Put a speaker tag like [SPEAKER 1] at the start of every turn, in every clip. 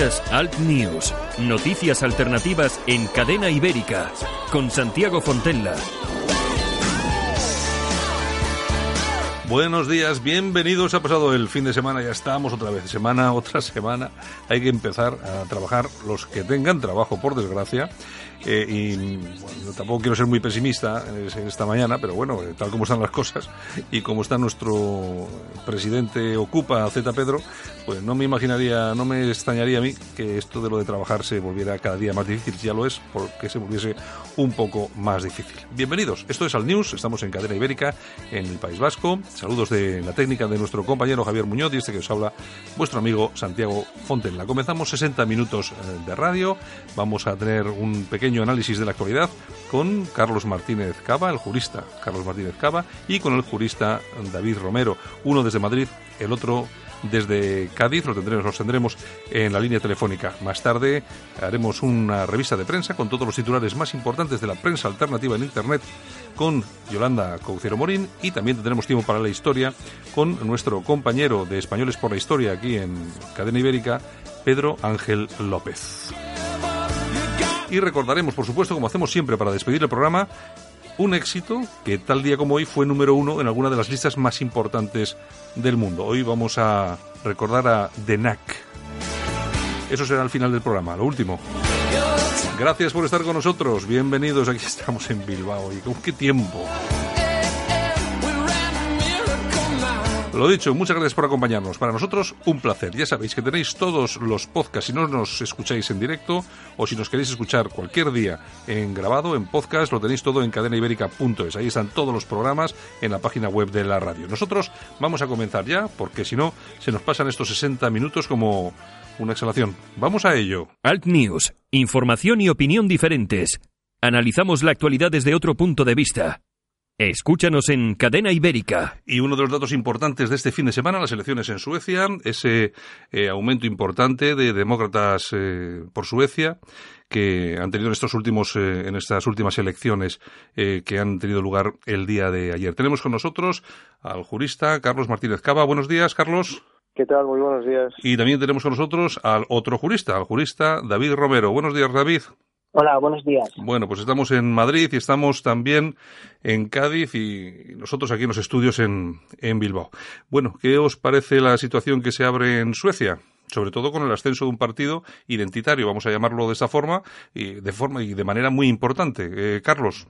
[SPEAKER 1] Alt News, noticias alternativas en cadena ibérica, con Santiago Fontella.
[SPEAKER 2] Buenos días, bienvenidos. Ha pasado el fin de semana, ya estamos otra vez, semana, otra semana. Hay que empezar a trabajar los que tengan trabajo, por desgracia. Eh, y bueno, tampoco quiero ser muy pesimista en esta mañana, pero bueno, eh, tal como están las cosas y como está nuestro presidente ocupa Z Pedro, pues no me imaginaría, no me extrañaría a mí que esto de lo de trabajar se volviera cada día más difícil, ya lo es, porque se volviese un poco más difícil. Bienvenidos, esto es Al News, estamos en Cadena Ibérica, en el País Vasco. Saludos de la técnica de nuestro compañero Javier Muñoz y este que os habla, vuestro amigo Santiago Fontella. Comenzamos 60 minutos eh, de radio, vamos a tener un pequeño análisis de la actualidad con Carlos Martínez Cava, el jurista Carlos Martínez Cava, y con el jurista David Romero, uno desde Madrid, el otro desde Cádiz, lo tendremos, los tendremos en la línea telefónica. Más tarde haremos una revista de prensa con todos los titulares más importantes de la prensa alternativa en Internet con Yolanda Caucero Morín y también tendremos tiempo para la historia con nuestro compañero de Españoles por la Historia aquí en Cadena Ibérica, Pedro Ángel López. Y recordaremos, por supuesto, como hacemos siempre para despedir el programa, un éxito que tal día como hoy fue número uno en alguna de las listas más importantes del mundo. Hoy vamos a recordar a The Knack. Eso será al final del programa, lo último. Gracias por estar con nosotros. Bienvenidos. Aquí estamos en Bilbao. ¿Y qué tiempo? Lo dicho, muchas gracias por acompañarnos. Para nosotros, un placer. Ya sabéis que tenéis todos los podcasts si no nos escucháis en directo o si nos queréis escuchar cualquier día en grabado, en podcast, lo tenéis todo en cadenaibérica.es. Ahí están todos los programas en la página web de la radio. Nosotros vamos a comenzar ya, porque si no, se nos pasan estos 60 minutos como una exhalación. Vamos a ello.
[SPEAKER 1] Alt News, información y opinión diferentes. Analizamos la actualidad desde otro punto de vista. Escúchanos en Cadena Ibérica.
[SPEAKER 2] Y uno de los datos importantes de este fin de semana, las elecciones en Suecia, ese eh, aumento importante de demócratas eh, por Suecia que han tenido en estos últimos eh, en estas últimas elecciones que han tenido lugar el día de ayer. Tenemos con nosotros al jurista Carlos Martínez Cava. Buenos días, Carlos.
[SPEAKER 3] ¿Qué tal? Muy buenos días.
[SPEAKER 2] Y también tenemos con nosotros al otro jurista, al jurista David Romero. Buenos días, David.
[SPEAKER 4] Hola, buenos días.
[SPEAKER 2] Bueno, pues estamos en Madrid y estamos también en Cádiz y nosotros aquí en los estudios en, en Bilbao. Bueno, ¿qué os parece la situación que se abre en Suecia? sobre todo con el ascenso de un partido identitario, vamos a llamarlo de esa forma, y de forma y de manera muy importante. Eh, Carlos.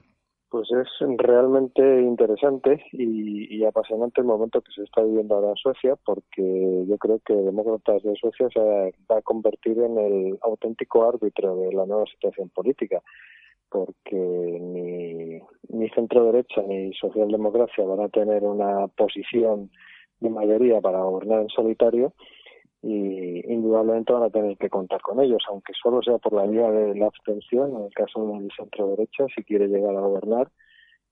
[SPEAKER 3] Pues es realmente interesante y, apasionante el momento que se está viviendo ahora en Suecia, porque yo creo que Demócratas de Suecia se va a convertir en el auténtico árbitro de la nueva situación política, porque ni, ni centro derecha ni socialdemocracia van a tener una posición de mayoría para gobernar en solitario y indudablemente van a tener que contar con ellos, aunque solo sea por la vía de la abstención, en el caso del centro derecha, si quiere llegar a gobernar,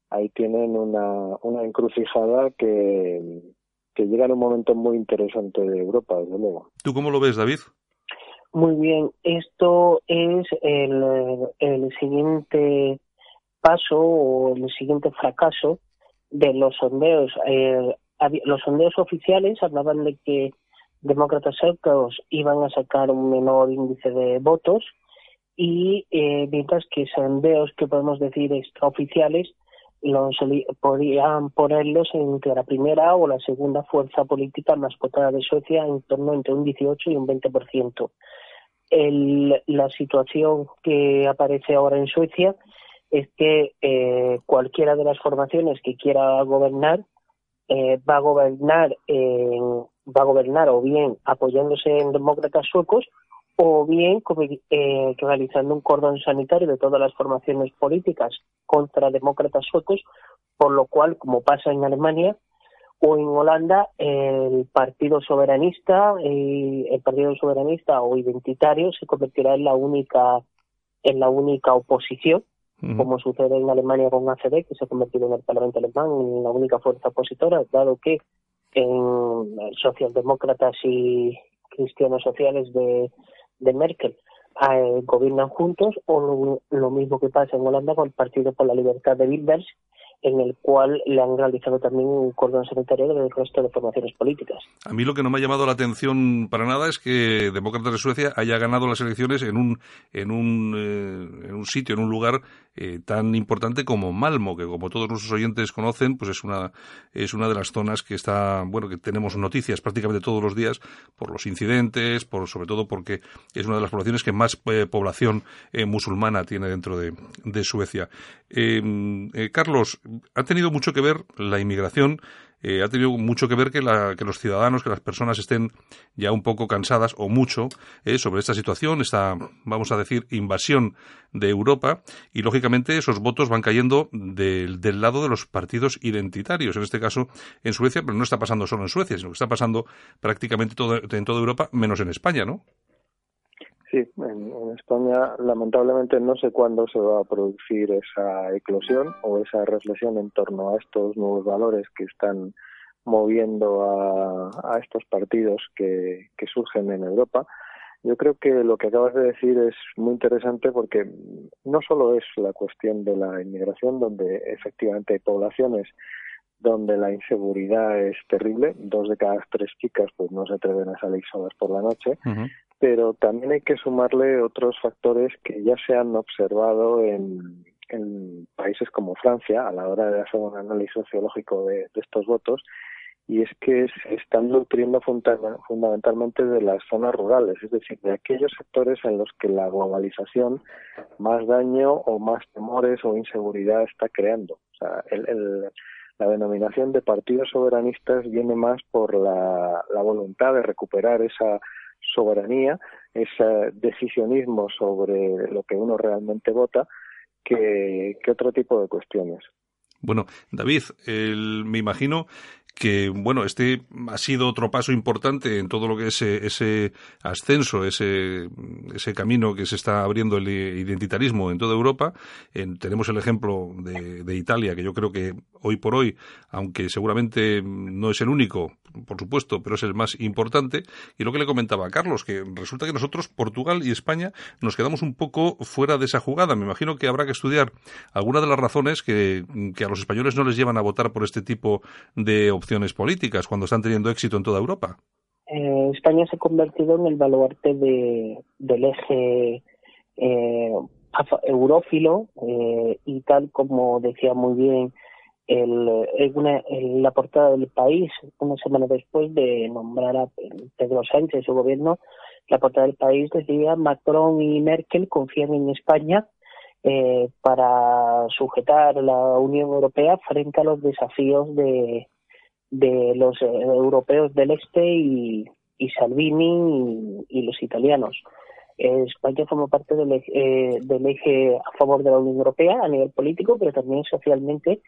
[SPEAKER 3] ahí tienen una, una encrucijada que, que llega en un momento muy interesante de Europa, desde luego.
[SPEAKER 2] ¿Tú cómo lo ves, David?
[SPEAKER 4] Muy bien, esto es el, el siguiente paso o el siguiente fracaso de los sondeos. Eh, los sondeos oficiales hablaban de que demócratas secos iban a sacar un menor índice de votos y eh, mientras que sondeos que podemos decir extraoficiales los podrían ponerlos entre la primera o la segunda fuerza política más votada de Suecia en torno entre un 18 y un 20%. El, la situación que aparece ahora en Suecia es que eh, cualquiera de las formaciones que quiera gobernar eh, va a gobernar en va a gobernar o bien apoyándose en demócratas suecos o bien eh, realizando un cordón sanitario de todas las formaciones políticas contra demócratas suecos, por lo cual, como pasa en Alemania o en Holanda, el Partido Soberanista, eh, el Partido Soberanista o Identitario se convertirá en la única en la única oposición, como sucede en Alemania con ACD, que se ha convertido en el Parlamento alemán en la única fuerza opositora, dado que en socialdemócratas y cristianos sociales de de Merkel. Eh, gobiernan juntos o lo, mismo que pasa en Holanda con el Partido por la Libertad de Wilders en el cual le han realizado también un cordón sanitario del resto de formaciones políticas.
[SPEAKER 2] A mí lo que no me ha llamado la atención para nada es que Demócratas de Suecia haya ganado las elecciones en un en un, eh, en un sitio, en un lugar eh, tan importante como Malmo, que como todos nuestros oyentes conocen, pues es una, es una de las zonas que está, bueno, que tenemos noticias prácticamente todos los días por los incidentes, por, sobre todo porque es una de las poblaciones que más eh, población eh, musulmana tiene dentro de, de Suecia. Carlos, ha tenido mucho que ver la inmigración eh, ha tenido mucho que ver que, los ciudadanos, que las personas estén ya un poco cansadas o mucho eh, sobre esta situación, esta, vamos a decir, invasión de Europa y, lógicamente, esos votos van cayendo del, lado de los partidos identitarios, en este caso en Suecia, pero no está pasando solo en Suecia, sino que está pasando prácticamente en toda Europa, menos en España, ¿no?
[SPEAKER 3] Sí, en, España lamentablemente no sé cuándo se va a producir esa eclosión o esa reflexión en torno a estos nuevos valores que están moviendo a, estos partidos que, surgen en Europa. Yo creo que lo que acabas de decir es muy interesante porque no solo es la cuestión de la inmigración, donde efectivamente hay poblaciones donde la inseguridad es terrible, dos de cada tres chicas pues no se atreven a salir solas por la noche, pero también hay que sumarle otros factores que ya se han observado en, países como Francia a la hora de hacer un análisis sociológico de, estos votos y es que se están nutriendo fundamentalmente de las zonas rurales, es decir, de aquellos sectores en los que la globalización más daño o más temores o inseguridad está creando. O sea, la denominación de partidos soberanistas viene más por la voluntad de recuperar esa soberanía, ese decisionismo sobre lo que uno realmente vota, que, otro tipo de cuestiones.
[SPEAKER 2] Bueno, David, me imagino que bueno, este ha sido otro paso importante en todo lo que es eh, ese, ascenso, ese, ese camino que se está abriendo el identitarismo en toda Europa. tenemos el ejemplo de, Italia, que yo creo que hoy por hoy, aunque seguramente no es el único, por supuesto, pero es el más importante. Y lo que le comentaba a Carlos, que resulta que nosotros, Portugal y España, nos quedamos un poco fuera de esa jugada. Me imagino que habrá que estudiar algunas de las razones que, que a los españoles no les llevan a votar por este tipo de opciones políticas cuando están teniendo éxito en toda Europa?
[SPEAKER 4] Eh, España se ha convertido en el baluarte de, del eje eh, eurófilo eh, y tal como decía muy bien el, la portada del país, una semana después de nombrar a Pedro Sánchez su gobierno, la portada del país decía Macron y Merkel confían en España eh, para sujetar la Unión Europea frente a los desafíos de, de los eh, europeos del este y, Salvini y, los italianos. España forma parte del, eh, del eje a favor de la Unión Europea a nivel político, pero también socialmente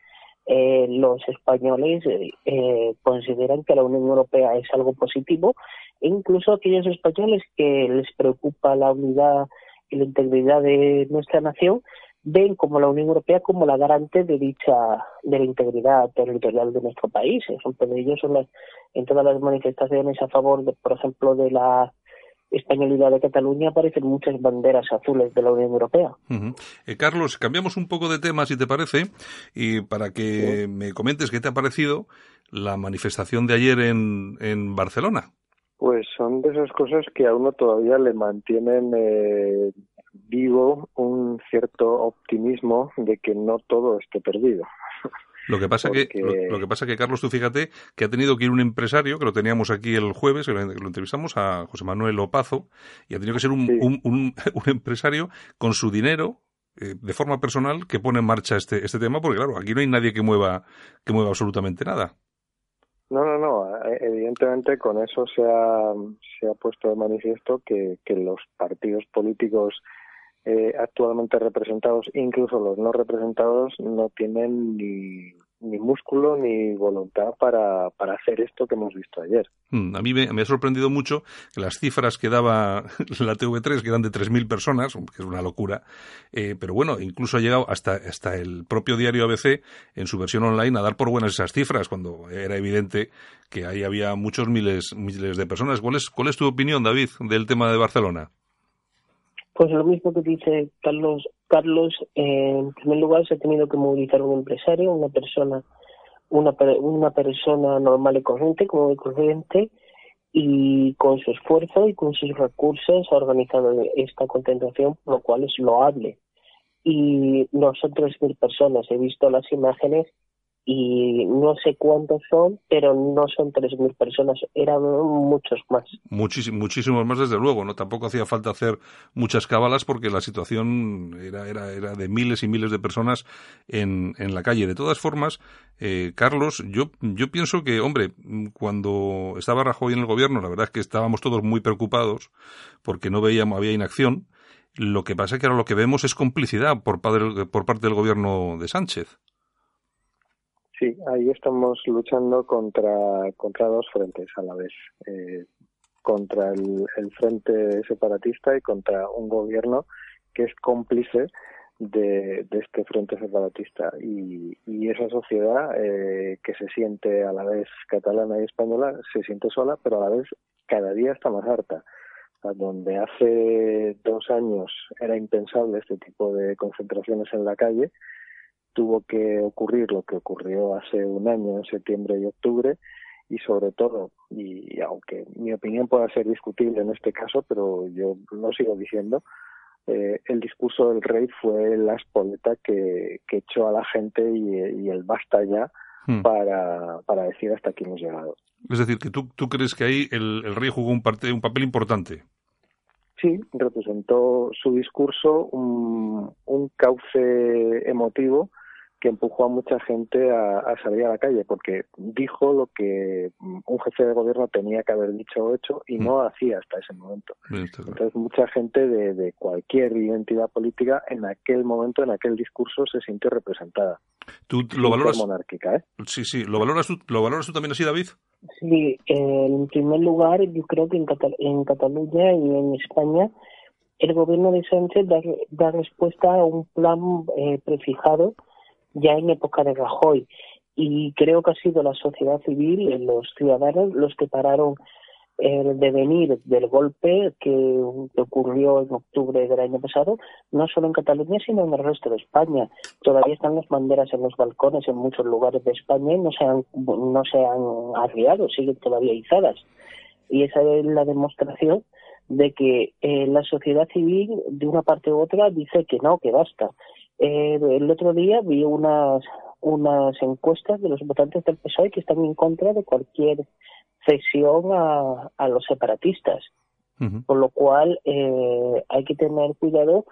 [SPEAKER 4] eh, los españoles consideran que la Unión Europea es algo positivo e incluso aquellos españoles que les preocupa la unidad y la integridad de nuestra nación ven como la Unión Europea como la garante de dicha de la integridad territorial de nuestro país. Ejemplo de ellos son las, en todas las manifestaciones a favor, de, por ejemplo, de la españolidad de Cataluña aparecen muchas banderas azules de la Unión Europea.
[SPEAKER 2] Eh, Carlos, cambiamos un poco de tema, si te parece, y para que me comentes qué te ha parecido la manifestación de ayer en, en Barcelona.
[SPEAKER 3] Pues son de esas cosas que a uno todavía le mantienen eh, vivo un cierto optimismo de que no todo esté perdido.
[SPEAKER 2] Lo que pasa que lo, que pasa que Carlos, tú fíjate que ha tenido que ir un empresario que lo teníamos aquí el jueves, que lo, entrevistamos a José Manuel Opazo y ha tenido que ser un, un, un, empresario con su dinero eh, de forma personal que pone en marcha este este tema, porque claro, aquí no hay nadie que mueva que mueva absolutamente nada.
[SPEAKER 3] No, no, no. Eh, evidentemente con eso se ha, se ha puesto de manifiesto que, que los partidos políticos eh, actualmente representados, incluso los no representados, no tienen ni, ni músculo ni voluntad para, para hacer esto que hemos visto ayer.
[SPEAKER 2] Mm, a mí me, ha sorprendido mucho que las cifras que daba la TV3, que eran de 3.000 personas, que es una locura, eh, pero bueno, incluso ha llegado hasta, hasta el propio diario ABC en su versión online a dar por buenas esas cifras, cuando era evidente que ahí había muchos miles, miles de personas. ¿Cuál es, cuál es tu opinión, David, del tema de Barcelona?
[SPEAKER 4] Pues lo mismo que dice Carlos. Carlos, en primer lugar, se ha tenido que movilizar un empresario, una persona, una, una persona normal y corriente, como corriente, y con su esfuerzo y con sus recursos ha organizado esta concentración, lo cual es loable. Y no son 3.000 personas. He visto las imágenes y no sé cuántos son, pero no son 3.000 personas, eran muchos más.
[SPEAKER 2] Muchísimos, muchísimos más, desde luego, ¿no? Tampoco hacía falta hacer muchas cábalas porque la situación era, era, era de miles y miles de personas en, en la calle. De todas formas, eh, Carlos, yo, yo pienso que, hombre, cuando estaba Rajoy en el gobierno, la verdad es que estábamos todos muy preocupados porque no veíamos, había inacción. Lo que pasa es que ahora lo que vemos es complicidad por, por parte del gobierno de Sánchez.
[SPEAKER 3] Sí, ahí estamos luchando contra, contra dos frentes a la vez. Eh, contra el, frente separatista y contra un gobierno que es cómplice de, este frente separatista. Y, esa sociedad eh, que se siente a la vez catalana y española se siente sola, pero a la vez cada día está más harta. donde hace dos años era impensable este tipo de concentraciones en la calle, tuvo que ocurrir lo que ocurrió hace un año, en septiembre y octubre, y sobre todo, y aunque mi opinión pueda ser discutible en este caso, pero yo lo sigo diciendo, eh, el discurso del rey fue la espoleta que, echó a la gente y, el basta ya hmm. para, para decir hasta aquí hemos llegado.
[SPEAKER 2] Es decir, que tú, tú crees que ahí el, el rey jugó un, parte, un papel importante.
[SPEAKER 3] Sí, representó su discurso un, un cauce emotivo que empujó a mucha gente a, salir a la calle, porque dijo lo que un jefe de gobierno tenía que haber dicho o hecho y no mm. hacía hasta ese momento. Entonces, mucha gente de, cualquier identidad política en aquel momento, en aquel discurso, se sintió representada.
[SPEAKER 2] ¿Tú lo valoras?
[SPEAKER 3] monárquica, ¿eh?
[SPEAKER 2] Sí, sí. ¿Lo valoras, tú, ¿Lo valoras tú también así, David?
[SPEAKER 4] Sí, en primer lugar, yo creo que en, en Cataluña y en España el gobierno de Sánchez da, respuesta a un plan eh, prefijado ya en época de Rajoy. Y creo que ha sido la sociedad civil, los ciudadanos, los que pararon el devenir del golpe que, ocurrió en octubre del año pasado, no solo en Cataluña, sino en el resto de España. Todavía están las banderas en los balcones en muchos lugares de España y no se han, no se han arriado, siguen todavía izadas. Y esa es la demostración de que eh, la sociedad civil, de una parte u otra, dice que no, que basta. Eh, el otro día vi unas, unas encuestas de los votantes del PSOE que están en contra de cualquier cesión a, a los separatistas. Por lo cual eh, hay que tener cuidado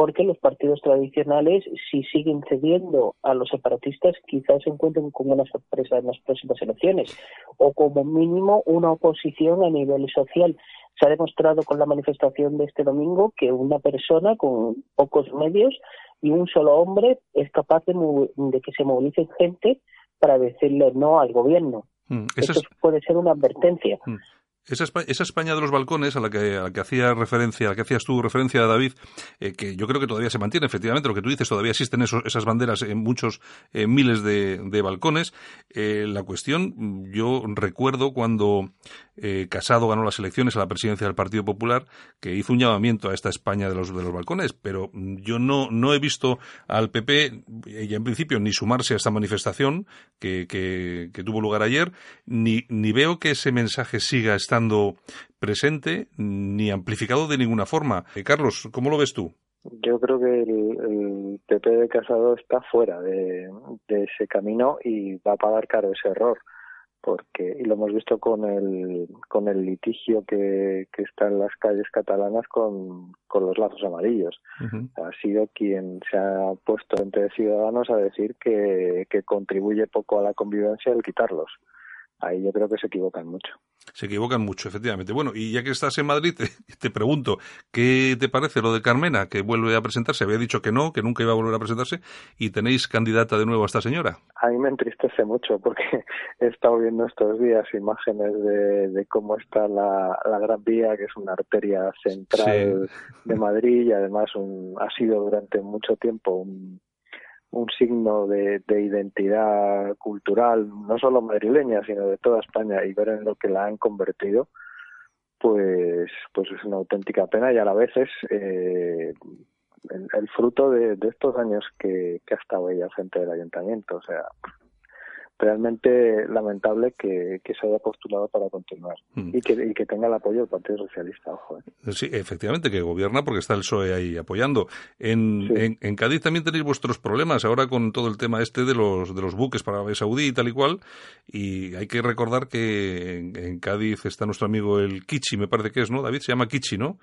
[SPEAKER 4] porque los partidos tradicionales, si siguen cediendo a los separatistas, quizás se encuentren con una sorpresa en las próximas elecciones, o como mínimo una oposición a nivel social. Se ha demostrado con la manifestación de este domingo que una persona con pocos medios y un solo hombre es capaz de, que se movilice gente para decirle no al gobierno. Mm, eso puede ser una advertencia. Mm.
[SPEAKER 2] Esa, España de los balcones a la que, a la que hacía referencia, a la que hacías tú referencia, David, eh, que yo creo que todavía se mantiene, efectivamente, lo que tú dices, todavía existen esas banderas en muchos miles de, balcones. Eh, la cuestión, yo recuerdo cuando eh, Casado ganó las elecciones a la presidencia del Partido Popular, que hizo un llamamiento a esta España de los, de los balcones, pero yo no, no he visto al PP, ya en principio, ni sumarse a esta manifestación que, que, tuvo lugar ayer, ni, ni veo que ese mensaje siga estando presente ni amplificado de ninguna forma. Eh, Carlos, ¿cómo lo ves tú?
[SPEAKER 3] Yo creo que el, PP de Casado está fuera de, ese camino y va a pagar caro ese error porque y lo hemos visto con el con el litigio que, que está en las calles catalanas con, con los lazos amarillos. Ha sido quien se ha puesto entre ciudadanos a decir que, que contribuye poco a la convivencia el quitarlos ahí yo creo que se equivocan mucho.
[SPEAKER 2] Se equivocan mucho, efectivamente. Bueno, y ya que estás en Madrid, te, pregunto, ¿qué te parece lo de Carmena, que vuelve a presentarse? Había dicho que no, que nunca iba a volver a presentarse, y tenéis candidata de nuevo a esta señora.
[SPEAKER 3] A mí me entristece mucho porque he estado viendo estos días imágenes de, cómo está la, Gran Vía, que es una arteria central de Madrid y además un, ha sido durante mucho tiempo un un signo de, identidad cultural, no solo madrileña, sino de toda España, y ver en lo que la han convertido, pues, pues es una auténtica pena y a la vez es eh, el, fruto de, estos años que, que ha estado ella frente del ayuntamiento. O sea, realmente lamentable que, se haya postulado para continuar mm. y, que, y que tenga el apoyo del Partido Socialista. Ojo, ¿eh?
[SPEAKER 2] Sí, efectivamente, que gobierna porque está el PSOE ahí apoyando. En, en, Cádiz también tenéis vuestros problemas ahora con todo el tema este de los, de los buques para Arabia Saudí y tal y cual. Y hay que recordar que en, Cádiz está nuestro amigo el Kichi, me parece que es, ¿no? David se llama Kichi, ¿no?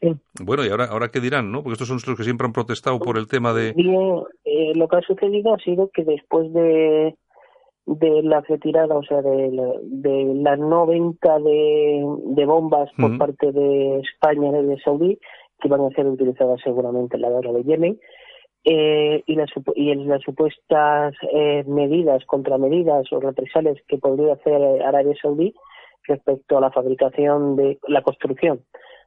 [SPEAKER 4] Sí.
[SPEAKER 2] Bueno, y ahora, ahora qué dirán, ¿no? Porque estos son los que siempre han protestado por el tema de.
[SPEAKER 4] Bien, eh, lo que ha sucedido ha sido que después de de la retirada, o sea, de la, de la no venta de, de bombas por parte de España y de Saudí, que van a ser utilizadas seguramente en la guerra de Yemen, eh, y, las, y las supuestas eh, medidas, contramedidas o represalias que podría hacer Arabia Saudí respecto a la fabricación de la construcción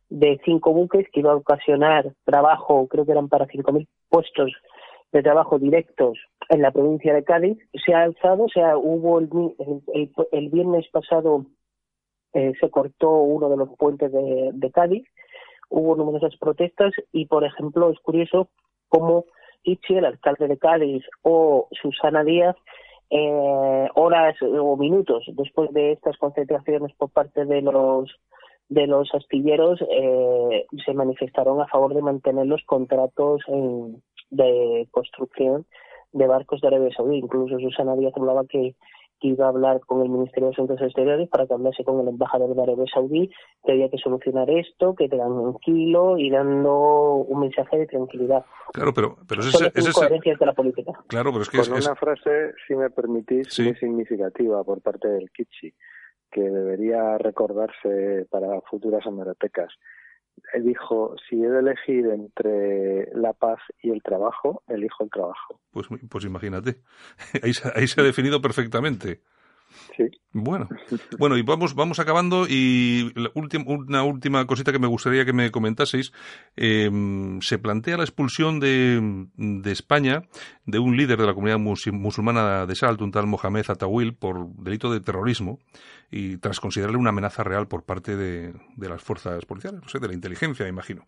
[SPEAKER 4] de cinco buques que iba a ocasionar trabajo, creo que eran para 5.000 puestos de trabajo directos en la provincia de Cádiz se ha alzado, o sea, hubo el, el, viernes pasado eh, se cortó uno de los puentes de, de, Cádiz, hubo numerosas protestas y, por ejemplo, es curioso cómo Ichi, el alcalde de Cádiz, o Susana Díaz, eh, horas o minutos después de estas concentraciones por parte de los de los astilleros eh, se manifestaron a favor de mantener los contratos en, de construcción de barcos de Arabia Saudí. Incluso Susana Díaz hablaba que, iba a hablar con el Ministerio de Asuntos Exteriores para que hablase con el embajador de Arabia Saudí, que había que solucionar esto, que te dan un kilo y dando un mensaje de tranquilidad.
[SPEAKER 2] Claro, pero, pero
[SPEAKER 4] es, de la política.
[SPEAKER 2] Claro, pero es que
[SPEAKER 3] con una frase, si me permitís, muy significativa por parte del Kichi, que debería recordarse para futuras hemerotecas dijo, si he de elegir entre la paz y el trabajo, elijo el trabajo.
[SPEAKER 2] Pues, pues imagínate, ahí, ahí se ha definido perfectamente.
[SPEAKER 3] Sí.
[SPEAKER 2] Bueno, bueno, y vamos, vamos acabando y la última, una última cosita que me gustaría que me comentaseis. Em, se plantea la expulsión de, de, España de un líder de la comunidad musulmana de Salt, un tal Mohamed Atawil, por delito de terrorismo y tras considerarle una amenaza real por parte de, de las fuerzas policiales, no sé, de la inteligencia, me imagino.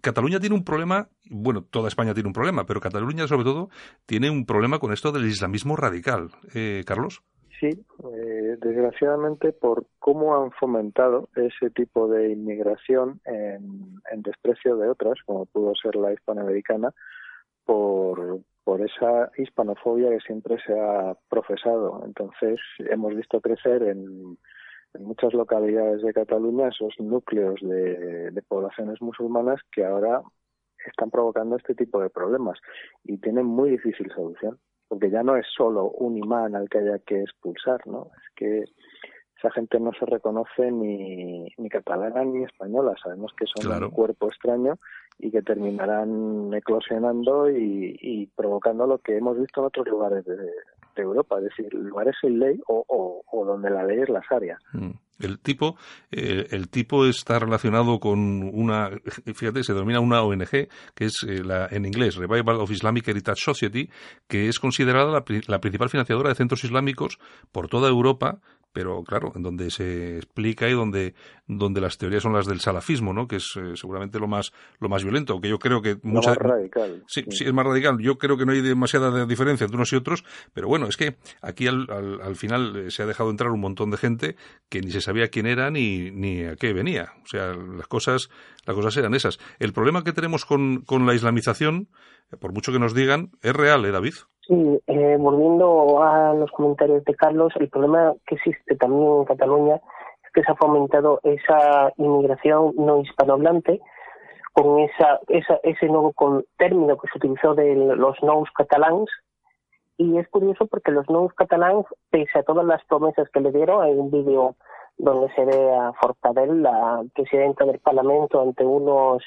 [SPEAKER 2] Cataluña tiene un problema, bueno, toda España tiene un problema, pero Cataluña sobre todo tiene un problema con esto del islamismo radical. Eh, Carlos.
[SPEAKER 3] Sí, eh, desgraciadamente por cómo han fomentado ese tipo de inmigración en, desprecio de otras, como pudo ser la hispanoamericana, por, por esa hispanofobia que siempre se ha profesado. Entonces, hemos visto crecer en, muchas localidades de Cataluña esos núcleos de, de, poblaciones musulmanas que ahora están provocando este tipo de problemas y tienen muy difícil solución porque ya no es solo un imán al que haya que expulsar, ¿no? Es que esa gente no se reconoce ni, ni catalana ni española, sabemos que son un cuerpo extraño y que terminarán eclosionando y, provocando lo que hemos visto en otros lugares de, Europa, es decir, lugares sin ley o, donde la ley es la áreas. Mm.
[SPEAKER 2] El tipo, eh, el tipo está relacionado con una, fíjate, se denomina una ONG, que es eh, la, en inglés, Revival of Islamic Heritage Society, que es considerada la principal financiadora de centros islámicos por toda Europa, pero claro, en donde se explica y donde, donde las teorías son las del salafismo, ¿no? Que es eh, seguramente lo más, lo más violento, aunque yo creo que
[SPEAKER 3] mucha... más radical.
[SPEAKER 2] Sí, sí, es más radical. Yo creo que no hay demasiada diferencia entre unos y otros, pero bueno, es que aquí al, al, final eh, se ha dejado entrar un montón de gente que ni se sabía quién era ni, ni a qué venía. O sea, las cosas, las cosas eran esas. El problema que tenemos con, con la islamización, por mucho que nos digan, es real, ¿eh, David?
[SPEAKER 4] Sí, eh, volviendo a los comentarios de Carlos, el problema que existe también en Cataluña es que se ha fomentado esa inmigración no hispanohablante con esa, esa ese nuevo con, término que se utilizó de los nous catalans y es curioso porque los nuevos catalanes, pese a todas las promesas que le dieron, hay un vídeo donde se ve a Forcadell, la presidenta del Parlamento, ante unos,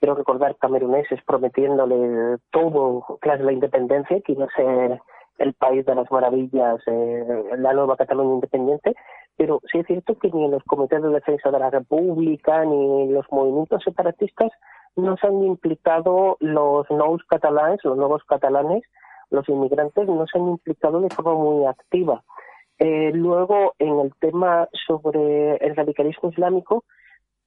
[SPEAKER 4] quiero recordar, cameruneses prometiéndole todo de la independencia, que iba a ser el país de las maravillas, eh, la nueva Cataluña independiente, pero sí es cierto que ni en los comités de defensa de la República ni en los movimientos separatistas no se han implicado los nuevos catalanes, los nuevos catalanes, los inmigrantes no se han implicado de forma muy activa. Eh, luego, en el tema sobre el radicalismo islámico,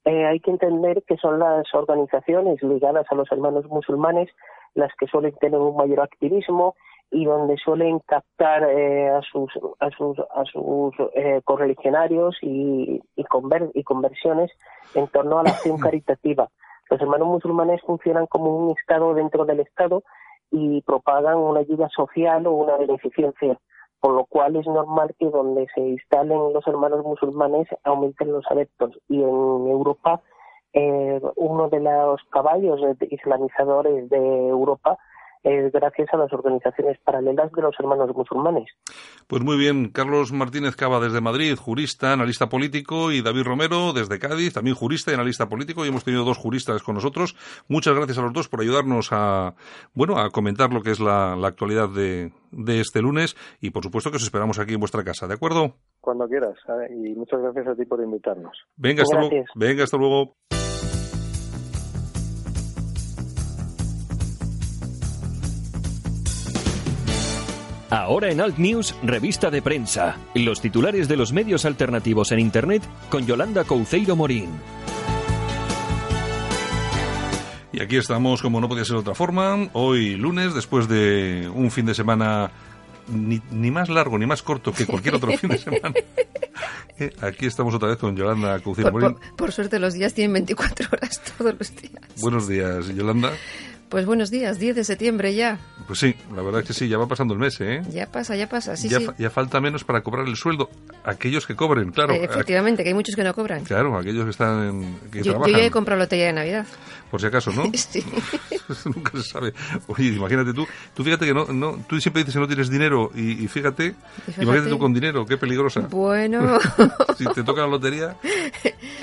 [SPEAKER 4] eh, hay que entender que son las organizaciones ligadas a los hermanos musulmanes las que suelen tener un mayor activismo y donde suelen captar eh, a sus a sus a sus eh, correligionarios y y, conver y conversiones en torno a la acción caritativa. Los hermanos musulmanes funcionan como un estado dentro del estado y propagan una ayuda social o una beneficencia, por lo cual es normal que donde se instalen los hermanos musulmanes aumenten los adeptos. Y en Europa eh, uno de los caballos islamizadores de Europa es gracias a las organizaciones paralelas de los hermanos musulmanes.
[SPEAKER 2] Pues muy bien, Carlos Martínez Cava desde Madrid, jurista, analista político, y David Romero desde Cádiz, también jurista y analista político, y hemos tenido dos juristas con nosotros. Muchas gracias a los dos por ayudarnos a, bueno, a comentar lo que es la, actualidad de, de este lunes, y por supuesto que os esperamos aquí en vuestra casa, ¿de acuerdo?
[SPEAKER 3] Cuando quieras, y muchas gracias a ti por invitarnos.
[SPEAKER 2] Venga, hasta luego. Venga, hasta luego.
[SPEAKER 1] Ahora en Alt News, revista de prensa. Los titulares de los medios alternativos en Internet con Yolanda Couceiro Morín.
[SPEAKER 2] Y aquí estamos, como no podía ser de otra forma, hoy lunes, después de un fin de semana ni, más largo ni más corto que cualquier otro fin de semana. Eh, aquí estamos otra vez con Yolanda Couceiro Morín.
[SPEAKER 5] Por, por, suerte los días tienen 24 horas todos los días.
[SPEAKER 2] Buenos días, Yolanda.
[SPEAKER 5] Pues buenos días, 10 de septiembre ya.
[SPEAKER 2] Pues sí, la verdad es que sí, ya va pasando el mes, ¿eh?
[SPEAKER 5] Ya pasa, ya pasa, sí,
[SPEAKER 2] ya,
[SPEAKER 5] sí.
[SPEAKER 2] ya falta menos para cobrar el sueldo. Aquellos que cobren, claro.
[SPEAKER 5] Eh, efectivamente, que hay muchos que no cobran.
[SPEAKER 2] Claro, aquellos que están en, que
[SPEAKER 5] yo,
[SPEAKER 2] trabajan.
[SPEAKER 5] Yo ya he comprado lotería de Navidad.
[SPEAKER 2] Por si acaso, ¿no?
[SPEAKER 5] Sí.
[SPEAKER 2] Nunca se sabe. Oye, imagínate tú, tú fíjate que no, no tú siempre dices que no tienes dinero y, y fíjate, fíjate, imagínate tú con dinero, qué peligrosa.
[SPEAKER 5] Bueno.
[SPEAKER 2] si te toca la lotería.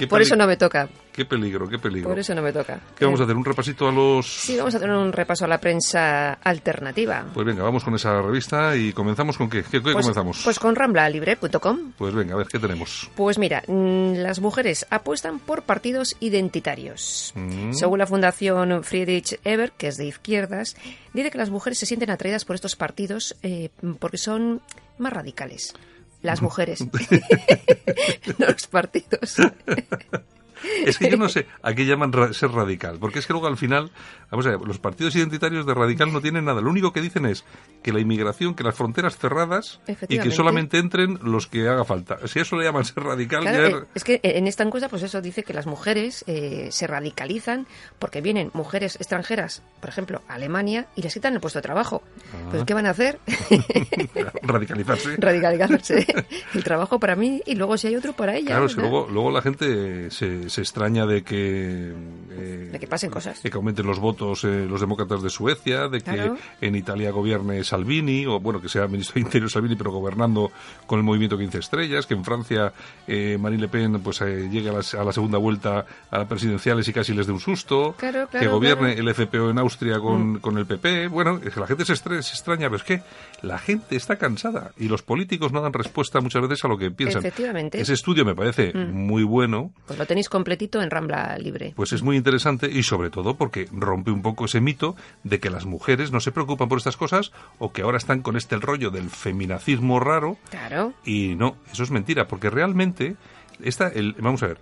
[SPEAKER 5] Por eso no me toca.
[SPEAKER 2] Qué peligro, qué peligro.
[SPEAKER 5] Por eso no me toca.
[SPEAKER 2] ¿Qué vamos a hacer? ¿Un repasito a los...?
[SPEAKER 5] Sí, vamos a tener un repaso a la prensa alternativa.
[SPEAKER 2] Pues venga, vamos con esa revista y comenzamos con qué. ¿Qué, qué
[SPEAKER 5] pues,
[SPEAKER 2] comenzamos?
[SPEAKER 5] Pues con ramblalibre.com.
[SPEAKER 2] Pues venga, a ver, ¿qué tenemos?
[SPEAKER 5] Pues mira, las mujeres apuestan por partidos identitarios. Mm. Según la Fundación Friedrich Eber, que es de izquierdas, dice que las mujeres se sienten atraídas por estos partidos eh, porque son más radicales. Las mujeres, los partidos.
[SPEAKER 2] Es que yo no sé a qué llaman ra ser radical, porque es que luego al final, vamos a ver, los partidos identitarios de radical no tienen nada. Lo único que dicen es que la inmigración, que las fronteras cerradas y que solamente entren los que haga falta. Si eso le llaman ser radical,
[SPEAKER 5] claro,
[SPEAKER 2] ya...
[SPEAKER 5] Eh, es que en esta encuesta, pues eso dice que las mujeres eh, se radicalizan porque vienen mujeres extranjeras, por ejemplo, a Alemania, y les quitan el puesto de trabajo. Ah. Pues ¿qué van a hacer?
[SPEAKER 2] Radicalizarse.
[SPEAKER 5] Radicalizarse. El trabajo para mí y luego si hay otro para ella.
[SPEAKER 2] Claro, es que luego, luego la gente se, se extraña de que...
[SPEAKER 5] Eh, de que pasen cosas.
[SPEAKER 2] De que aumenten los votos eh, los demócratas de Suecia, de que
[SPEAKER 5] claro.
[SPEAKER 2] en Italia gobierne Salvini, o bueno, que sea ministro de Interior Salvini, pero gobernando con el movimiento 15 estrellas, que en Francia eh, Marine Le Pen pues llegue a la, a la, segunda vuelta a las presidenciales y casi les dé un susto,
[SPEAKER 5] claro, claro,
[SPEAKER 2] que gobierne el FPO en Austria con, mm. con el PP. Bueno, es que la gente se, se extraña, pero es que la gente está cansada y los políticos no dan respuesta muchas veces a lo que piensan.
[SPEAKER 5] Efectivamente.
[SPEAKER 2] Ese estudio me parece mm. muy bueno.
[SPEAKER 5] Pues lo tenéis completito en Rambla Libre.
[SPEAKER 2] Pues es muy interesante y sobre todo porque rompe un poco ese mito de que las mujeres no se preocupan por estas cosas o que ahora están con este rollo del feminacismo raro.
[SPEAKER 5] Claro.
[SPEAKER 2] Y no, eso es mentira, porque realmente esta, el, vamos a ver,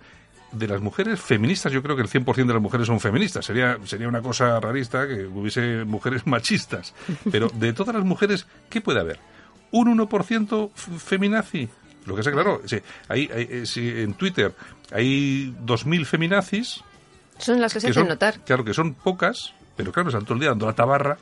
[SPEAKER 2] de las mujeres feministas, yo creo que el 100% de las mujeres son feministas. Sería, sería una cosa rarista que hubiese mujeres machistas. Pero de todas las mujeres, ¿qué puede haber? ¿Un 1% feminazi? Lo que sé, claro, si, hay, hay, si en Twitter hay 2.000 feminazis...
[SPEAKER 5] Son las que se hacen notar.
[SPEAKER 2] Claro, que son pocas, pero claro, están todo el día dando la tabarra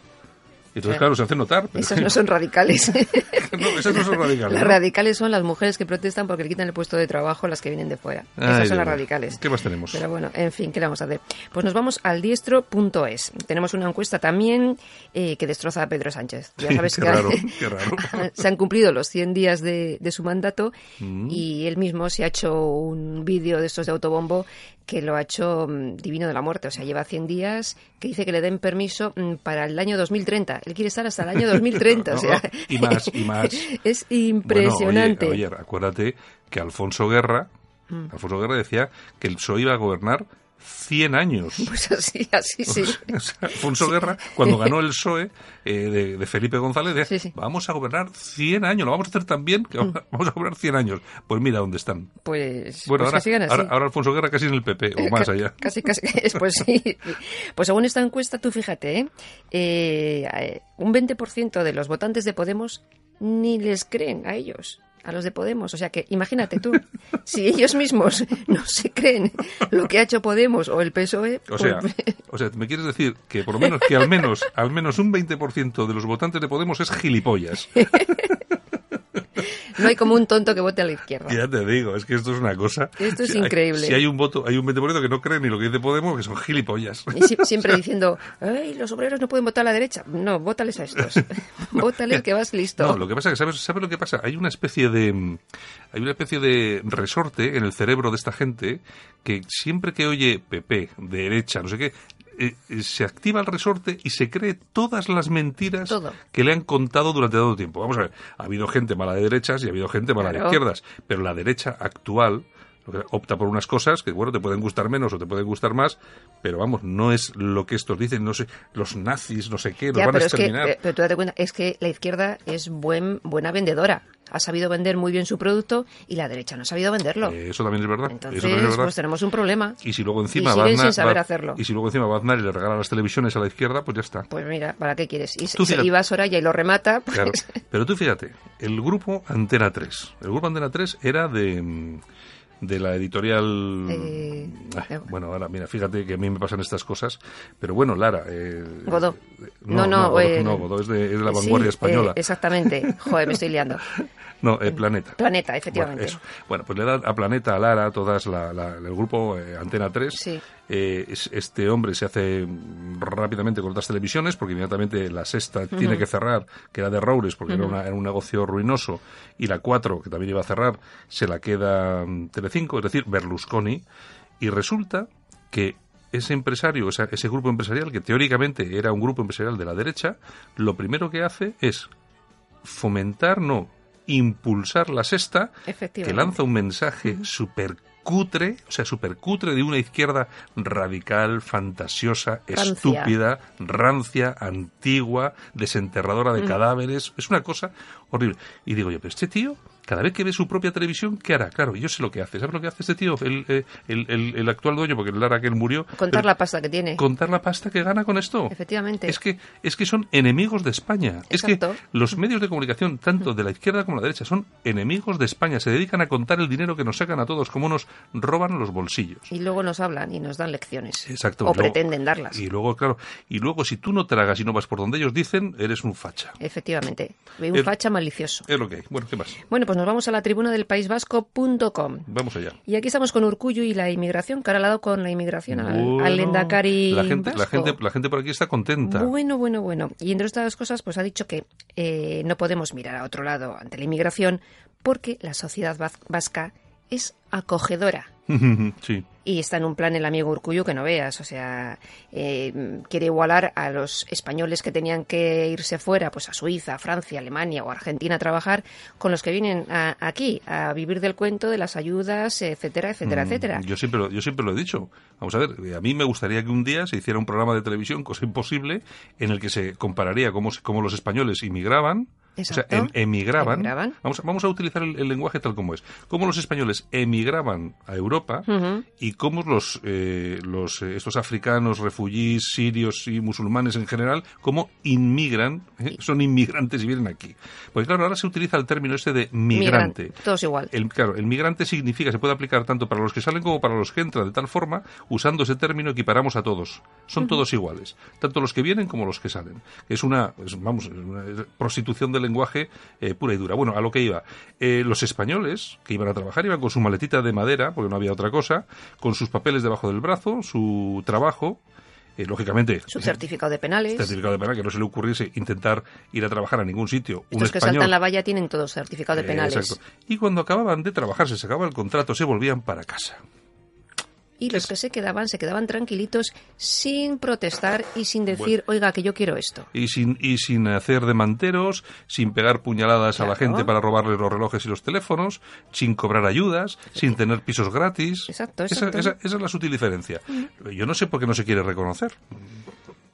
[SPEAKER 2] Entonces, claro, se hace notar. pero-
[SPEAKER 5] no son radicales.
[SPEAKER 2] no, esas no son radicales.
[SPEAKER 5] Las
[SPEAKER 2] ¿no?
[SPEAKER 5] radicales son las mujeres que protestan porque le quitan el puesto de trabajo a las que vienen de fuera.
[SPEAKER 2] Ay,
[SPEAKER 5] Esas son las radicales.
[SPEAKER 2] ¿Qué más tenemos?
[SPEAKER 5] Pero bueno, en fin, ¿qué le vamos a hacer? Pues nos vamos al diestro.es. Tenemos una encuesta también eh, que destroza a Pedro Sánchez. Ya
[SPEAKER 2] Sí,
[SPEAKER 5] sabes
[SPEAKER 2] qué
[SPEAKER 5] que
[SPEAKER 2] raro, qué raro.
[SPEAKER 5] se han cumplido los 100 días de, de su mandato
[SPEAKER 2] Mm.
[SPEAKER 5] y él mismo se ha hecho un vídeo de estos de autobombo que lo ha hecho mm, divino de la muerte. O sea, lleva 100 días que dice que le den permiso mm, para el año 2030. Él quiere estar hasta el año 2030. o
[SPEAKER 2] No,
[SPEAKER 5] sea,
[SPEAKER 2] no, y más, y más.
[SPEAKER 5] Es impresionante.
[SPEAKER 2] Bueno, oye, oye, acuérdate que Alfonso Guerra,
[SPEAKER 5] Mm.
[SPEAKER 2] Alfonso Guerra decía que el PSOE iba a gobernar 100 años.
[SPEAKER 5] Pues así, así sí.
[SPEAKER 2] O sea, Alfonso Guerra, cuando ganó el PSOE eh, de, de Felipe González, decía,
[SPEAKER 5] Sí, sí.
[SPEAKER 2] vamos a gobernar 100 años, lo vamos a hacer tan bien que vamos a- vamos a gobernar 100 años. Pues mira dónde están.
[SPEAKER 5] Pues,
[SPEAKER 2] Bueno,
[SPEAKER 5] pues
[SPEAKER 2] ahora, ahora, ahora Alfonso Guerra casi en el PP, o más allá.
[SPEAKER 5] Casi, casi. Pues sí. Pues según esta encuesta, tú fíjate, ¿eh? Eh, eh, un 20% de los votantes de Podemos ni les creen a ellos, a los de Podemos. O sea que imagínate tú, si ellos mismos no se creen lo que ha hecho Podemos o el PSOE,
[SPEAKER 2] O sea,
[SPEAKER 5] pues-
[SPEAKER 2] o sea, me quieres decir que por lo menos que al menos al menos un 20% de los votantes de Podemos es gilipollas.
[SPEAKER 5] no hay como un tonto que vote a la izquierda.
[SPEAKER 2] Ya te digo, es que esto es una cosa.
[SPEAKER 5] Esto es
[SPEAKER 2] Si hay-
[SPEAKER 5] increíble.
[SPEAKER 2] si hay un voto, hay un 20% que no cree ni lo que dice Podemos, que son gilipollas.
[SPEAKER 5] Y si- siempre diciendo, Ay, los obreros no pueden votar a la derecha. No, vótales a estos. Vótales que vas listo.
[SPEAKER 2] No, lo que pasa es que sabes, ¿sabes lo que pasa? Hay una especie de mm, hay una especie de resorte en el cerebro de esta gente que siempre que oye PP, derecha, no sé qué, eh, eh, se activa el resorte y se cree todas las mentiras
[SPEAKER 5] Todo.
[SPEAKER 2] que le han contado durante todo el tiempo. Vamos a ver, ha habido gente mala de derechas y ha habido gente mala de izquierdas, pero la derecha actual opta por unas cosas que, bueno, te pueden gustar menos o te pueden gustar más, pero vamos, no es lo que estos dicen, no sé, los nazis, no sé qué, los
[SPEAKER 5] Ya,
[SPEAKER 2] van a
[SPEAKER 5] pero es que,
[SPEAKER 2] exterminar.
[SPEAKER 5] eh, pero tú date cuenta, es que la izquierda es buen, buena vendedora. Ha sabido vender muy bien su producto y la derecha no ha sabido venderlo.
[SPEAKER 2] Eh, eso también es verdad.
[SPEAKER 5] Entonces,
[SPEAKER 2] eso también es verdad.
[SPEAKER 5] pues tenemos un problema.
[SPEAKER 2] Y si luego encima
[SPEAKER 5] Y
[SPEAKER 2] Baznar-
[SPEAKER 5] sin saber
[SPEAKER 2] va-
[SPEAKER 5] hacerlo.
[SPEAKER 2] Y si luego encima va Aznar y le regala las televisiones a la izquierda, pues ya está.
[SPEAKER 5] Pues mira, ¿para qué quieres? Y,
[SPEAKER 2] Tú
[SPEAKER 5] se, y va Soraya y lo remata, pues
[SPEAKER 2] Claro. Pero tú fíjate, el grupo Antena 3. El grupo Antena 3 era de, mm, de la editorial...
[SPEAKER 5] Eh,
[SPEAKER 2] Ah, bueno, ahora, mira, fíjate que a mí me pasan estas cosas. Pero bueno, Lara... eh,
[SPEAKER 5] Godó.
[SPEAKER 2] eh,
[SPEAKER 5] No,
[SPEAKER 2] No,
[SPEAKER 5] no,
[SPEAKER 2] Godó,
[SPEAKER 5] eh,
[SPEAKER 2] no, Godó es de, es de la vanguardia
[SPEAKER 5] eh,
[SPEAKER 2] española.
[SPEAKER 5] exactamente. Joder, me estoy liando.
[SPEAKER 2] No, eh, Planeta.
[SPEAKER 5] Planeta,
[SPEAKER 2] Bueno,
[SPEAKER 5] efectivamente.
[SPEAKER 2] eso. Bueno, pues le da a Planeta, a Lara, a todas la- la- el grupo Antena 3.
[SPEAKER 5] Sí.
[SPEAKER 2] Eh, es- este hombre se hace rápidamente con otras televisiones porque inmediatamente la sexta tiene que cerrar, que era de Roures porque era, una- era un negocio ruinoso, y la 4, que también iba a cerrar, se la queda mm, Telecinco, es decir, Berlusconi, y resulta que ese empresario, esa- ese grupo empresarial, que teóricamente era un grupo empresarial de la derecha, lo primero que hace es fomentar, no, impulsar la sexta, que lanza un mensaje súper cutre, o sea, súper cutre de una izquierda radical, fantasiosa,
[SPEAKER 5] Rancia.
[SPEAKER 2] estúpida, rancia, antigua, desenterradora de cadáveres. Es una cosa horrible. Y digo yo, pero este tío, cada vez que ve su propia televisión, ¿qué hará? Claro, yo sé lo que hace. ¿Sabes lo que hace este tío? El, eh, el, el- el actual dueño, porque el Lara que él murió.
[SPEAKER 5] Contar
[SPEAKER 2] pero
[SPEAKER 5] la pasta que tiene.
[SPEAKER 2] Contar la pasta que gana con esto.
[SPEAKER 5] Efectivamente.
[SPEAKER 2] Es que, es que son enemigos de España. Es
[SPEAKER 5] Exacto.
[SPEAKER 2] que los medios de comunicación, tanto de la izquierda como de la derecha, son enemigos de España. Se dedican a contar el dinero que nos sacan a todos, como nos roban los bolsillos.
[SPEAKER 5] Y luego nos hablan y nos dan lecciones.
[SPEAKER 2] Exacto.
[SPEAKER 5] O
[SPEAKER 2] luego-
[SPEAKER 5] pretenden darlas.
[SPEAKER 2] Y luego, claro, y luego si tú no tragas y no vas por donde ellos dicen, eres un facha.
[SPEAKER 5] Efectivamente. Un facha malicioso.
[SPEAKER 2] Es lo que hay. Bueno, ¿qué más?
[SPEAKER 5] Bueno, pues nos vamos a la tribuna del País Vasco.com.
[SPEAKER 2] Vamos allá.
[SPEAKER 5] Y aquí estamos con Urcuyo y la inmigración, que ahora ha dado con la inmigración al,
[SPEAKER 2] Bueno,
[SPEAKER 5] al Endacari
[SPEAKER 2] la gente, la gente, la gente por aquí está contenta.
[SPEAKER 5] Bueno, bueno, bueno. Y entre estas cosas, pues ha dicho que eh, no podemos mirar a otro lado ante la inmigración porque la sociedad vasca es acogedora.
[SPEAKER 2] sí.
[SPEAKER 5] Y está en un plan el amigo Urcuyo que no veas, o sea, eh, quiere igualar a los españoles que tenían que irse fuera, pues a Suiza, Francia, Alemania o Argentina a trabajar, con los que vienen a- aquí a vivir del cuento de las ayudas, etcétera, etcétera,
[SPEAKER 2] Mm,
[SPEAKER 5] etcétera.
[SPEAKER 2] Yo siempre, lo, yo siempre lo he dicho. Vamos a ver, a mí me gustaría que un día se hiciera un programa de televisión, cosa imposible, en el que se compararía cómo, cómo los españoles inmigraban Exacto. O sea, em, emigraban. Vamos, a, vamos a utilizar el, lenguaje tal como es. Cómo los españoles emigraban a Europa y cómo los, eh, los eh, estos africanos, refugiés, sirios y musulmanes en general, cómo inmigran, ¿eh? son inmigrantes y vienen aquí. Pues claro, ahora se utiliza el término este de migrante.
[SPEAKER 5] todos igual.
[SPEAKER 2] El, claro, el migrante significa, se puede aplicar tanto para los que salen como para los que entran, de tal forma, usando ese término equiparamos a todos. Son todos iguales, tanto los que vienen como los que salen. Es una, vamos, una prostitución del lenguaje eh, pura y dura. Bueno, a lo que iba. Eh, los españoles que iban a trabajar iban con su maletita de madera, porque no había otra cosa, con sus papeles debajo del brazo, su trabajo, eh, lógicamente.
[SPEAKER 5] Su certificado de penales.
[SPEAKER 2] Certificado de penales, que no se le ocurriese intentar ir a trabajar a ningún sitio.
[SPEAKER 5] Estos que saltan la valla tienen todos certificado de penales. exacto.
[SPEAKER 2] Y cuando acababan de trabajar, se sacaba el contrato, se volvían para casa
[SPEAKER 5] y los que se quedaban se quedaban tranquilitos sin protestar y sin decir, oiga, que yo quiero esto.
[SPEAKER 2] Y sin, y sin hacer demanteros, sin pegar puñaladas a la gente para robarles los relojes y los teléfonos, sin cobrar ayudas, sin tener pisos gratis.
[SPEAKER 5] Exacto,
[SPEAKER 2] exacto. Esa, esa, es la sutil diferencia. Yo no sé por qué no se quiere reconocer.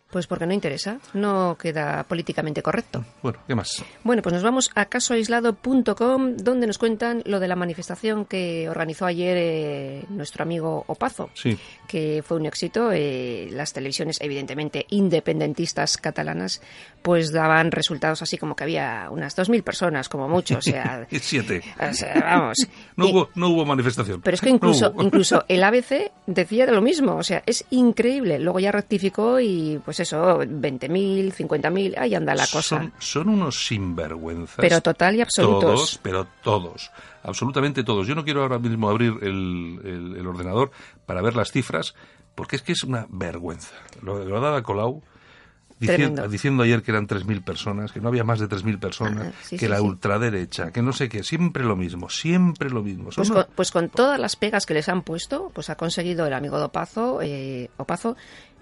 [SPEAKER 5] Pues porque no interesa, no queda políticamente correcto.
[SPEAKER 2] Bueno, ¿qué más?
[SPEAKER 5] Bueno, pues nos vamos a casoaislado.com, donde nos cuentan lo de la manifestación que organizó ayer eh, nuestro amigo Opazo,
[SPEAKER 2] sí.
[SPEAKER 5] que fue un éxito. Eh, las televisiones, evidentemente, independentistas catalanas, pues daban resultados así como que había unas 2.000 personas, como mucho, o sea...
[SPEAKER 2] Siete.
[SPEAKER 5] O sea, vamos.
[SPEAKER 2] no, hubo, no hubo manifestación.
[SPEAKER 5] Pero es que incluso, incluso el ABC decía de lo mismo, o sea, es increíble. Luego ya rectificó y pues eso, 20.000, 50.000, ahí anda la cosa.
[SPEAKER 2] Son, unos sinvergüenzas.
[SPEAKER 5] Pero total y absolutos.
[SPEAKER 2] Todos, pero todos. Absolutamente todos. Yo no quiero ahora mismo abrir el, el, ordenador para ver las cifras, porque es que es una vergüenza. Lo, lo ha dado Colau Diciendo, diciendo, ayer que eran 3.000 personas, que no había más de 3.000 personas, ah, que la ultraderecha, que no sé qué, siempre lo mismo, siempre lo mismo.
[SPEAKER 5] Pues con, pues con, todas las pegas que les han puesto, pues ha conseguido el amigo de Opazo, eh, Opazo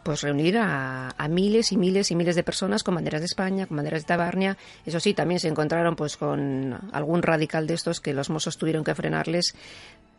[SPEAKER 5] pues reunir a, miles y miles y miles de personas con banderas de España, con banderas de Tabarnia. Eso sí, también se encontraron pues con algún radical de estos que los mozos tuvieron que frenarles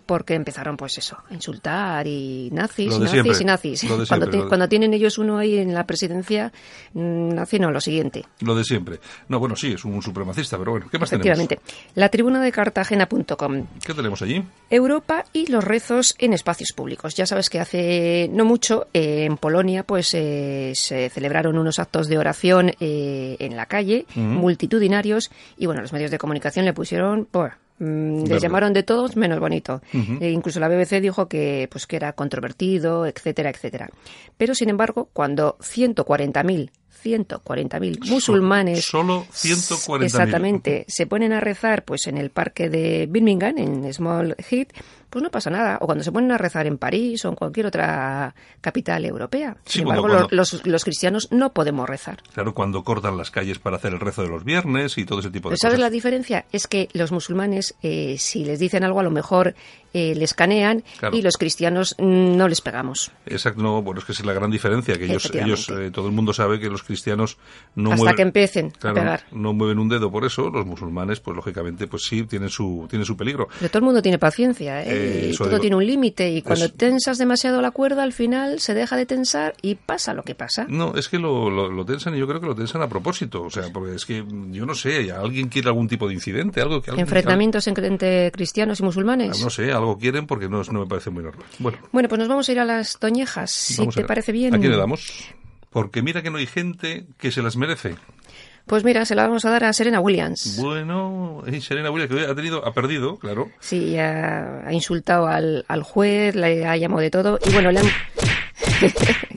[SPEAKER 5] porque empezaron pues eso, a insultar y nazis, y nazis y nazis. Cuando, cuando, tienen ellos uno ahí en la presidencia, mm, nazi no, lo siguiente.
[SPEAKER 2] Lo de siempre. No, bueno, sí, es un supremacista, pero bueno, ¿qué más Efectivamente.
[SPEAKER 5] La tribuna de Cartagena.com.
[SPEAKER 2] ¿Qué tenemos allí?
[SPEAKER 5] Europa y los rezos en espacios públicos. Ya sabes que hace no mucho eh, en Polonia pues eh, se celebraron unos actos de oración eh, en la calle, multitudinarios, y bueno, los medios de comunicación le pusieron... Mm, les llamaron de todos menos bonito. e incluso la BBC dijo que, pues, que era controvertido, etcétera, etcétera. Pero, sin embargo, cuando 140.000 140.000 musulmanes.
[SPEAKER 2] Solo 140.000.
[SPEAKER 5] Exactamente. Se ponen a rezar pues en el parque de Birmingham, en Small Heath, pues no pasa nada. O cuando se ponen a rezar en París o en cualquier otra capital europea. Sin embargo, los, los, cristianos no podemos rezar.
[SPEAKER 2] Claro, cuando cortan las calles para hacer el rezo de los viernes y todo ese tipo de
[SPEAKER 5] cosas. ¿Sabes la diferencia? Es que los musulmanes, eh, si les dicen algo, a lo mejor eh, les canean y los cristianos no les pegamos.
[SPEAKER 2] Exacto, no, bueno, es que es la gran diferencia, que ellos, ellos eh, todo el mundo sabe que los cristianos no
[SPEAKER 5] Hasta
[SPEAKER 2] mueven,
[SPEAKER 5] que empiecen a pegar.
[SPEAKER 2] No mueven un dedo por eso, los musulmanes, pues lógicamente, pues sí, tienen su, tienen su peligro.
[SPEAKER 5] Pero todo el mundo tiene paciencia, ¿eh? y todo tiene un límite, y cuando tensas demasiado la cuerda, al final se deja de tensar y pasa lo que pasa.
[SPEAKER 2] No, es que lo, lo, tensan y yo creo que lo tensan a propósito, o sea, porque es que yo no sé, alguien quiere algún tipo de incidente, algo que...
[SPEAKER 5] ¿Enfrentamientos entre cristianos y musulmanes?
[SPEAKER 2] No sé, algo quieren porque no, no me parece muy normal. Bueno.
[SPEAKER 5] bueno, pues nos vamos a ir a las toñejas, si te parece bien.
[SPEAKER 2] ¿A quién le damos? Porque mira que no hay gente que se las merece.
[SPEAKER 5] Pues mira, se la vamos a dar a Serena Williams.
[SPEAKER 2] Bueno, Serena Williams que ha tenido, ha perdido, claro.
[SPEAKER 5] Sí, ha, ha insultado al, al juez, le ha llamado de todo y bueno, le han...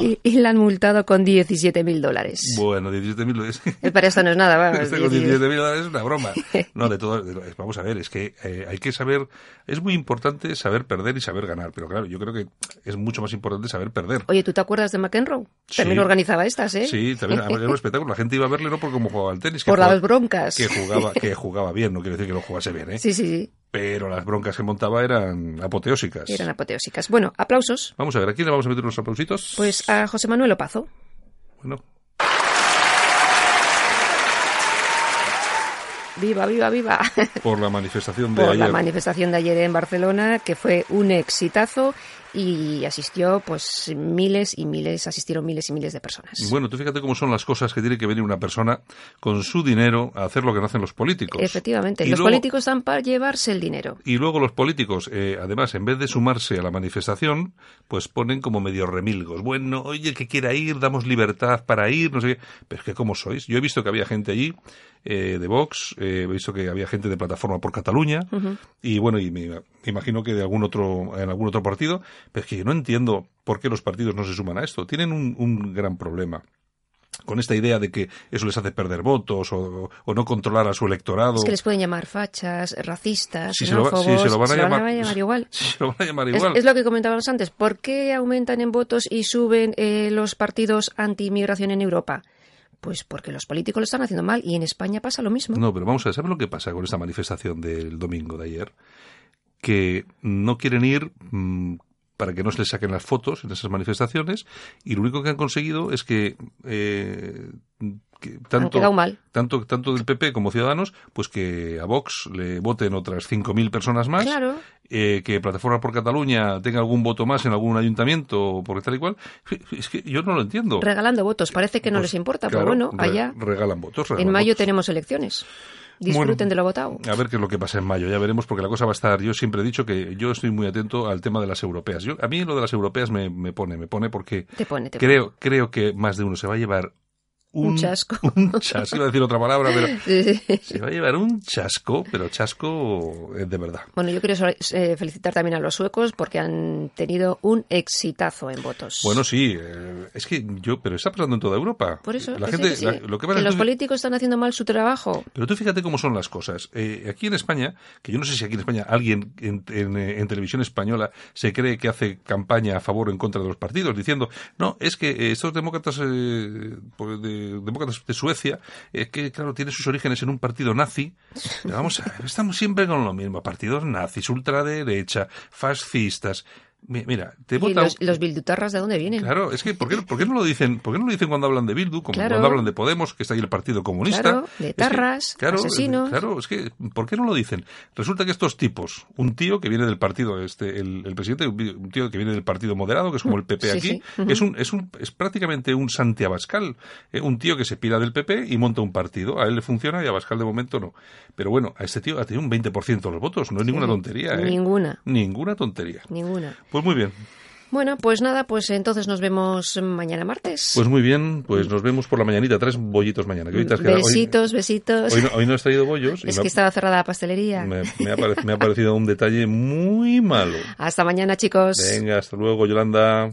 [SPEAKER 5] y, la han multado con 17.000 dólares.
[SPEAKER 2] Bueno, 17.000 dólares.
[SPEAKER 5] Para esto no es nada, vamos.
[SPEAKER 2] Este con 17.000 dólares es una broma. No, de todo, vamos a ver, es que eh, hay que saber, es muy importante saber perder y saber ganar, pero claro, yo creo que es mucho más importante saber perder.
[SPEAKER 5] Oye, ¿tú te acuerdas de McEnroe? También organizaba estas, ¿eh?
[SPEAKER 2] Sí, también era un espectáculo. La gente iba a verle no por cómo jugaba al tenis.
[SPEAKER 5] por las broncas.
[SPEAKER 2] Que jugaba, que jugaba bien, no quiere decir que lo jugase bien, ¿eh?
[SPEAKER 5] Sí, sí, sí
[SPEAKER 2] pero las broncas que montaba eran apoteósicas.
[SPEAKER 5] Eran apoteósicas. Bueno, aplausos.
[SPEAKER 2] Vamos a ver, ¿a quién le vamos a meter los aplausitos?
[SPEAKER 5] Pues a José Manuel Opazo.
[SPEAKER 2] Bueno.
[SPEAKER 5] Viva, viva, viva.
[SPEAKER 2] Por la manifestación de
[SPEAKER 5] Por
[SPEAKER 2] ayer.
[SPEAKER 5] la manifestación de ayer en Barcelona, que fue un exitazo y asistió pues miles y miles, asistieron miles y miles de personas.
[SPEAKER 2] Bueno, tú fíjate cómo son las cosas que tiene que venir una persona con su dinero a hacer lo que no hacen los políticos.
[SPEAKER 5] Efectivamente, los políticos están para llevarse el dinero.
[SPEAKER 2] Y luego los políticos, eh, además, en vez de sumarse a la manifestación, pues ponen como medio remilgos. Bueno, oye, que quiera ir, damos libertad para ir, no sé qué. Pero es que, ¿cómo sois? Yo he visto que había gente allí eh, de Vox, eh, he visto que había gente de Plataforma por Cataluña, y bueno, y me, imagino que de algún otro, en algún otro partido, pero es que yo no entiendo por qué los partidos no se suman a esto. Tienen un, un gran problema con esta idea de que eso les hace perder votos o, no controlar a su electorado. Es
[SPEAKER 5] que les pueden llamar fachas, racistas,
[SPEAKER 2] sí, se lo, van a, llamar,
[SPEAKER 5] igual.
[SPEAKER 2] Se lo van a llamar igual.
[SPEAKER 5] Es, lo que comentábamos antes. ¿Por qué aumentan en votos y suben eh, los partidos anti-inmigración en Europa? Pues porque los políticos lo están haciendo mal y en España pasa lo mismo.
[SPEAKER 2] No, pero vamos a ver, ¿sabes lo que pasa con esta manifestación del domingo de ayer? Que no quieren ir mm, para que no se les saquen las fotos en esas manifestaciones y lo único que han conseguido es que, eh, tanto, tanto tanto del PP como Ciudadanos pues que a Vox le voten otras 5.000 personas más eh, que Plataforma por Cataluña tenga algún voto más en algún ayuntamiento por tal y cual es que yo no lo entiendo
[SPEAKER 5] regalando votos parece que no pues les importa pero bueno allá
[SPEAKER 2] regalan votos
[SPEAKER 5] en mayo tenemos elecciones disfruten de lo votado.
[SPEAKER 2] A ver qué es lo que pasa en mayo, ya veremos, porque la cosa va a estar. Yo siempre he dicho que yo estoy muy atento al tema de las europeas. Yo, a mí lo de las europeas me, me pone, me pone porque creo, creo que más de uno se va a llevar
[SPEAKER 5] un, chasco.
[SPEAKER 2] Un chasco, iba a decir otra palabra, pero se va a llevar un chasco, pero chasco de verdad.
[SPEAKER 5] Bueno, yo quiero eh, felicitar también a los suecos porque han tenido un exitazo en votos.
[SPEAKER 2] Bueno, sí, eh, es que yo, pero está pasando en toda Europa.
[SPEAKER 5] Por eso, la gente, lo que, los políticos están haciendo mal su trabajo.
[SPEAKER 2] Pero tú fíjate cómo son las cosas. Eh, aquí en España, que yo no sé si aquí en España alguien en, en, televisión española se cree que hace campaña a favor o en contra de los partidos, diciendo, no, es que estos demócratas pues de demócratas de Suecia, es que, claro, tiene sus orígenes en un partido nazi. vamos a ver, estamos siempre con lo mismo, partidos nazis, ultraderecha, fascistas. Mira, te vota...
[SPEAKER 5] los, los, bildutarras de dónde vienen?
[SPEAKER 2] Claro, es que ¿por qué, ¿por qué, no lo dicen? ¿Por qué no lo dicen cuando hablan de Bildu, como cuando hablan de Podemos, que está ahí el Partido Comunista?
[SPEAKER 5] Claro, de tarras, asesinos.
[SPEAKER 2] Claro, es que ¿por qué no lo dicen? Resulta que estos tipos, un tío que viene del partido este el, presidente, un tío que viene del Partido Moderado, que es como el PP aquí, es un es un es prácticamente un Santi Abascal, eh, un tío que se pira del PP y monta un partido. A él le funciona y a Abascal de momento no. Pero bueno, a este tío ha tenido un 20% de los votos, no es ninguna tontería, ¿eh?
[SPEAKER 5] Ninguna.
[SPEAKER 2] Ninguna tontería.
[SPEAKER 5] Ninguna.
[SPEAKER 2] Pues muy bien.
[SPEAKER 5] Bueno, pues nada, pues entonces nos vemos mañana martes.
[SPEAKER 2] Pues muy bien, pues nos vemos por la mañanita, tres bollitos mañana.
[SPEAKER 5] besitos, besitos.
[SPEAKER 2] Hoy no, has traído bollos.
[SPEAKER 5] Es que estaba cerrada la pastelería.
[SPEAKER 2] Me, ha me ha parecido un detalle muy malo.
[SPEAKER 5] Hasta mañana, chicos.
[SPEAKER 2] Venga, hasta luego, Yolanda.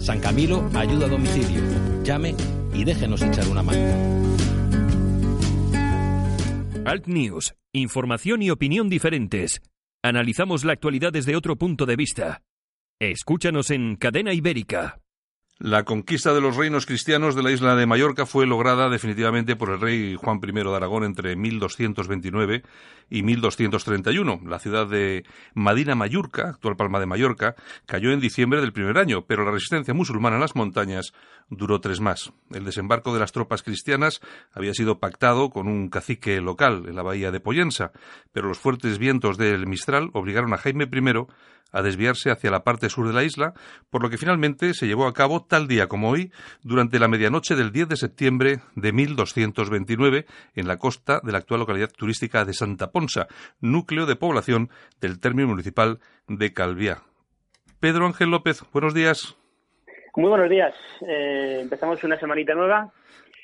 [SPEAKER 6] San Camilo ayuda a domicilio. Llame y déjenos echar una mano.
[SPEAKER 1] Alt News. Información y opinión diferentes. Analizamos la actualidad desde otro punto de vista. Escúchanos en Cadena Ibérica.
[SPEAKER 2] La conquista de los reinos cristianos de la isla de Mallorca fue lograda definitivamente por el rey Juan I de Aragón entre 1229 y 1231. La ciudad de Madina Mallorca, actual Palma de Mallorca, cayó en diciembre del primer año, pero la resistencia musulmana en las montañas duró tres más. El desembarco de las tropas cristianas había sido pactado con un cacique local en la bahía de Poyensa, pero los fuertes vientos del Mistral obligaron a Jaime I a desviarse hacia la parte sur de la isla, por lo que finalmente se llevó a cabo tal día como hoy, durante la medianoche del 10 de septiembre de 1229, en la costa de la actual localidad turística de Santa Ponsa, núcleo de población del término municipal de Calviá. Pedro Ángel López, buenos días.
[SPEAKER 7] Muy buenos días. Eh, empezamos una semanita nueva.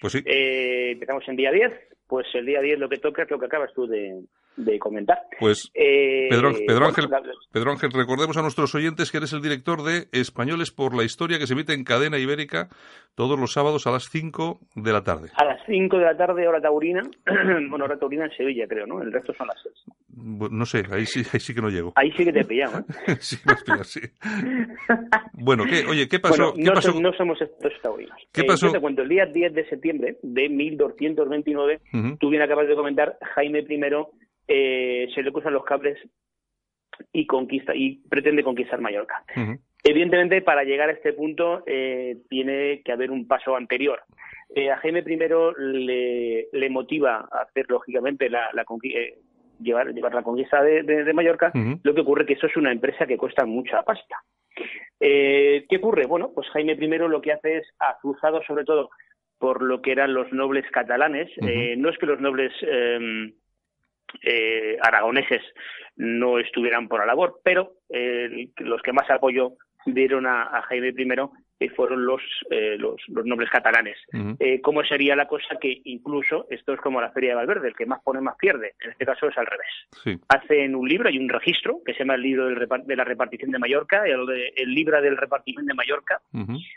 [SPEAKER 2] Pues sí.
[SPEAKER 7] Eh, empezamos en día 10. Pues el día 10 lo que toca es lo que acabas tú de, de comentar.
[SPEAKER 2] Pues, eh, Pedro, Ángel, Pedro Ángel, recordemos a nuestros oyentes que eres el director de Españoles por la Historia, que se emite en cadena ibérica todos los sábados a las 5 de la tarde.
[SPEAKER 7] A las 5 de la tarde, hora taurina. bueno, hora taurina en Sevilla, creo, ¿no? El resto son las 6.
[SPEAKER 2] No sé, ahí sí, ahí sí que no llego.
[SPEAKER 7] Ahí sí que te pillamos.
[SPEAKER 2] ¿eh? sí, me sí. bueno, ¿qué, oye, ¿qué pasó?
[SPEAKER 7] ¿qué no,
[SPEAKER 2] pasó?
[SPEAKER 7] no, somos estos taurinos.
[SPEAKER 2] ¿Qué pasó?
[SPEAKER 7] Eh, te cuento, el día 10 de septiembre de 1229, tú bien acabas de comentar, Jaime I eh, se le cruzan los cables y conquista y pretende conquistar Mallorca. Evidentemente, para llegar a este punto eh, tiene que haber un paso anterior. Eh, a Jaime I le, le, motiva a hacer, lógicamente, la, la eh, llevar, llevar la conquista de, de, Mallorca. Lo que ocurre es que eso es una empresa que cuesta mucha pasta. ¿Qué ocurre? Bueno, pues Jaime I lo que hace es, azuzado sobre todo por lo que eran los nobles catalanes, no es que los nobles em, eh, aragoneses no estuvieran por la labor, pero eh, los que más apoyo dieron a, Jaime I eh, fueron los, eh, los, los, nobles catalanes. ¿Cómo sería la cosa que incluso esto es como la Feria de Valverde, el que más pone más pierde? En este caso es al revés. Hacen un libro, hay un registro que se llama el libro de la repartición de Mallorca, el, el libro del repartimiento de Mallorca,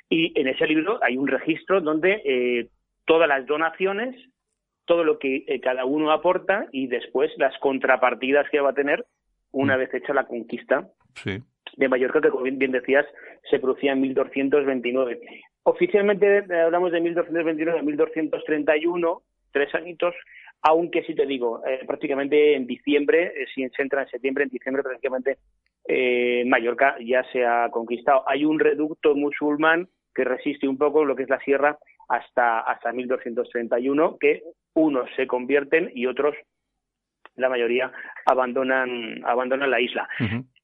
[SPEAKER 7] y en ese libro hay un registro donde todas las donaciones todo lo que eh, cada uno aporta y después las contrapartidas que va a tener una mm. vez hecha la conquista de Mallorca, que como bien decías, se producía en 1229. Oficialmente eh, hablamos de 1229 a 1231, tres añitos, aunque si te digo, eh, prácticamente en diciembre, si se entra en septiembre, en diciembre prácticamente Mallorca ya se ha conquistado. Hay un reducto musulmán que resiste un poco lo que es la sierra hasta, hasta 1231, que unos se convierten y otros, la mayoría, abandonan, abandonan la isla.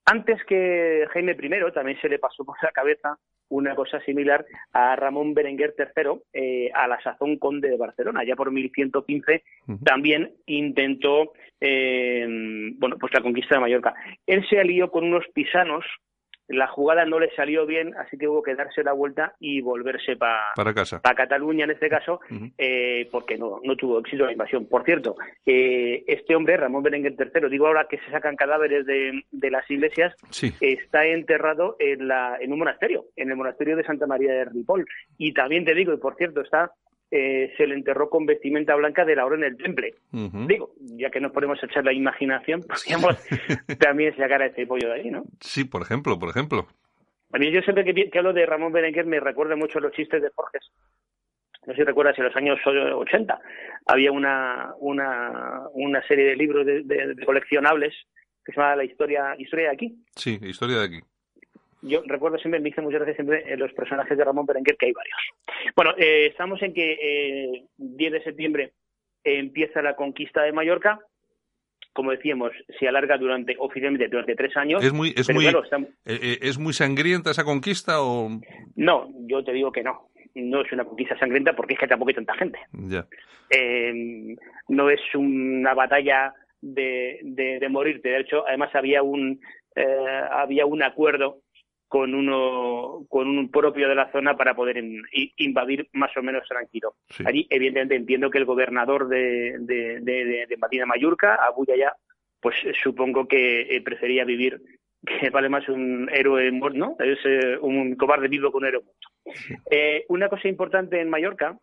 [SPEAKER 7] Antes que Jaime I, también se le pasó por la cabeza una cosa similar a Ramón Berenguer III, eh, a la sazón conde de Barcelona. Ya por 1115 también intentó eh, bueno, pues la conquista de Mallorca. Él se alió con unos pisanos la jugada no le salió bien, así que hubo que darse la vuelta y volverse para
[SPEAKER 2] casa.
[SPEAKER 7] Para Cataluña en este caso, eh, porque no, no tuvo éxito la invasión. Por cierto, eh, este hombre, Ramón Berenguer III, digo ahora que se sacan cadáveres de, de las iglesias, está enterrado en, la, en un monasterio, en el monasterio de Santa María de Ripoll. Y también te digo, y por cierto, está eh, se le enterró con vestimenta blanca de la Orden del Temple. Digo, ya que nos podemos echar la imaginación, podríamos también sacar a este pollo de ahí, ¿no?
[SPEAKER 2] Sí, por ejemplo, por ejemplo.
[SPEAKER 7] A mí yo siempre que, que hablo de Ramón Berenguer me recuerda mucho los chistes de Forges. No sé si recuerdas, en los años 80 había una, una, una serie de libros de, coleccionables que se llamaba La Historia, Historia de aquí.
[SPEAKER 2] Sí, Historia de aquí
[SPEAKER 7] yo recuerdo siempre, me dice muchas veces siempre en los personajes de Ramón Berenguer, que hay varios. Bueno, eh, estamos en que eh, 10 de septiembre empieza la conquista de Mallorca. Como decíamos, se alarga durante oficialmente durante tres años.
[SPEAKER 2] ¿Es muy, es muy, eh, eh, ¿es muy sangrienta esa conquista o...?
[SPEAKER 7] No, yo te digo que no. No es una conquista sangrienta porque es que tampoco hay tanta gente.
[SPEAKER 2] Ya.
[SPEAKER 7] no es una batalla de, de, de morirte. De hecho, además había un, había un acuerdo con uno con un propio de la zona para poder invadir más o menos tranquilo. Allí, evidentemente, entiendo que el gobernador de, de, de, de Madina Mallorca, Abu Yaya, pues supongo que eh, prefería vivir, que vale más un héroe muerto, ¿no? Es eh, un cobarde vivo que un héroe muerto. Eh, una cosa importante en Mallorca,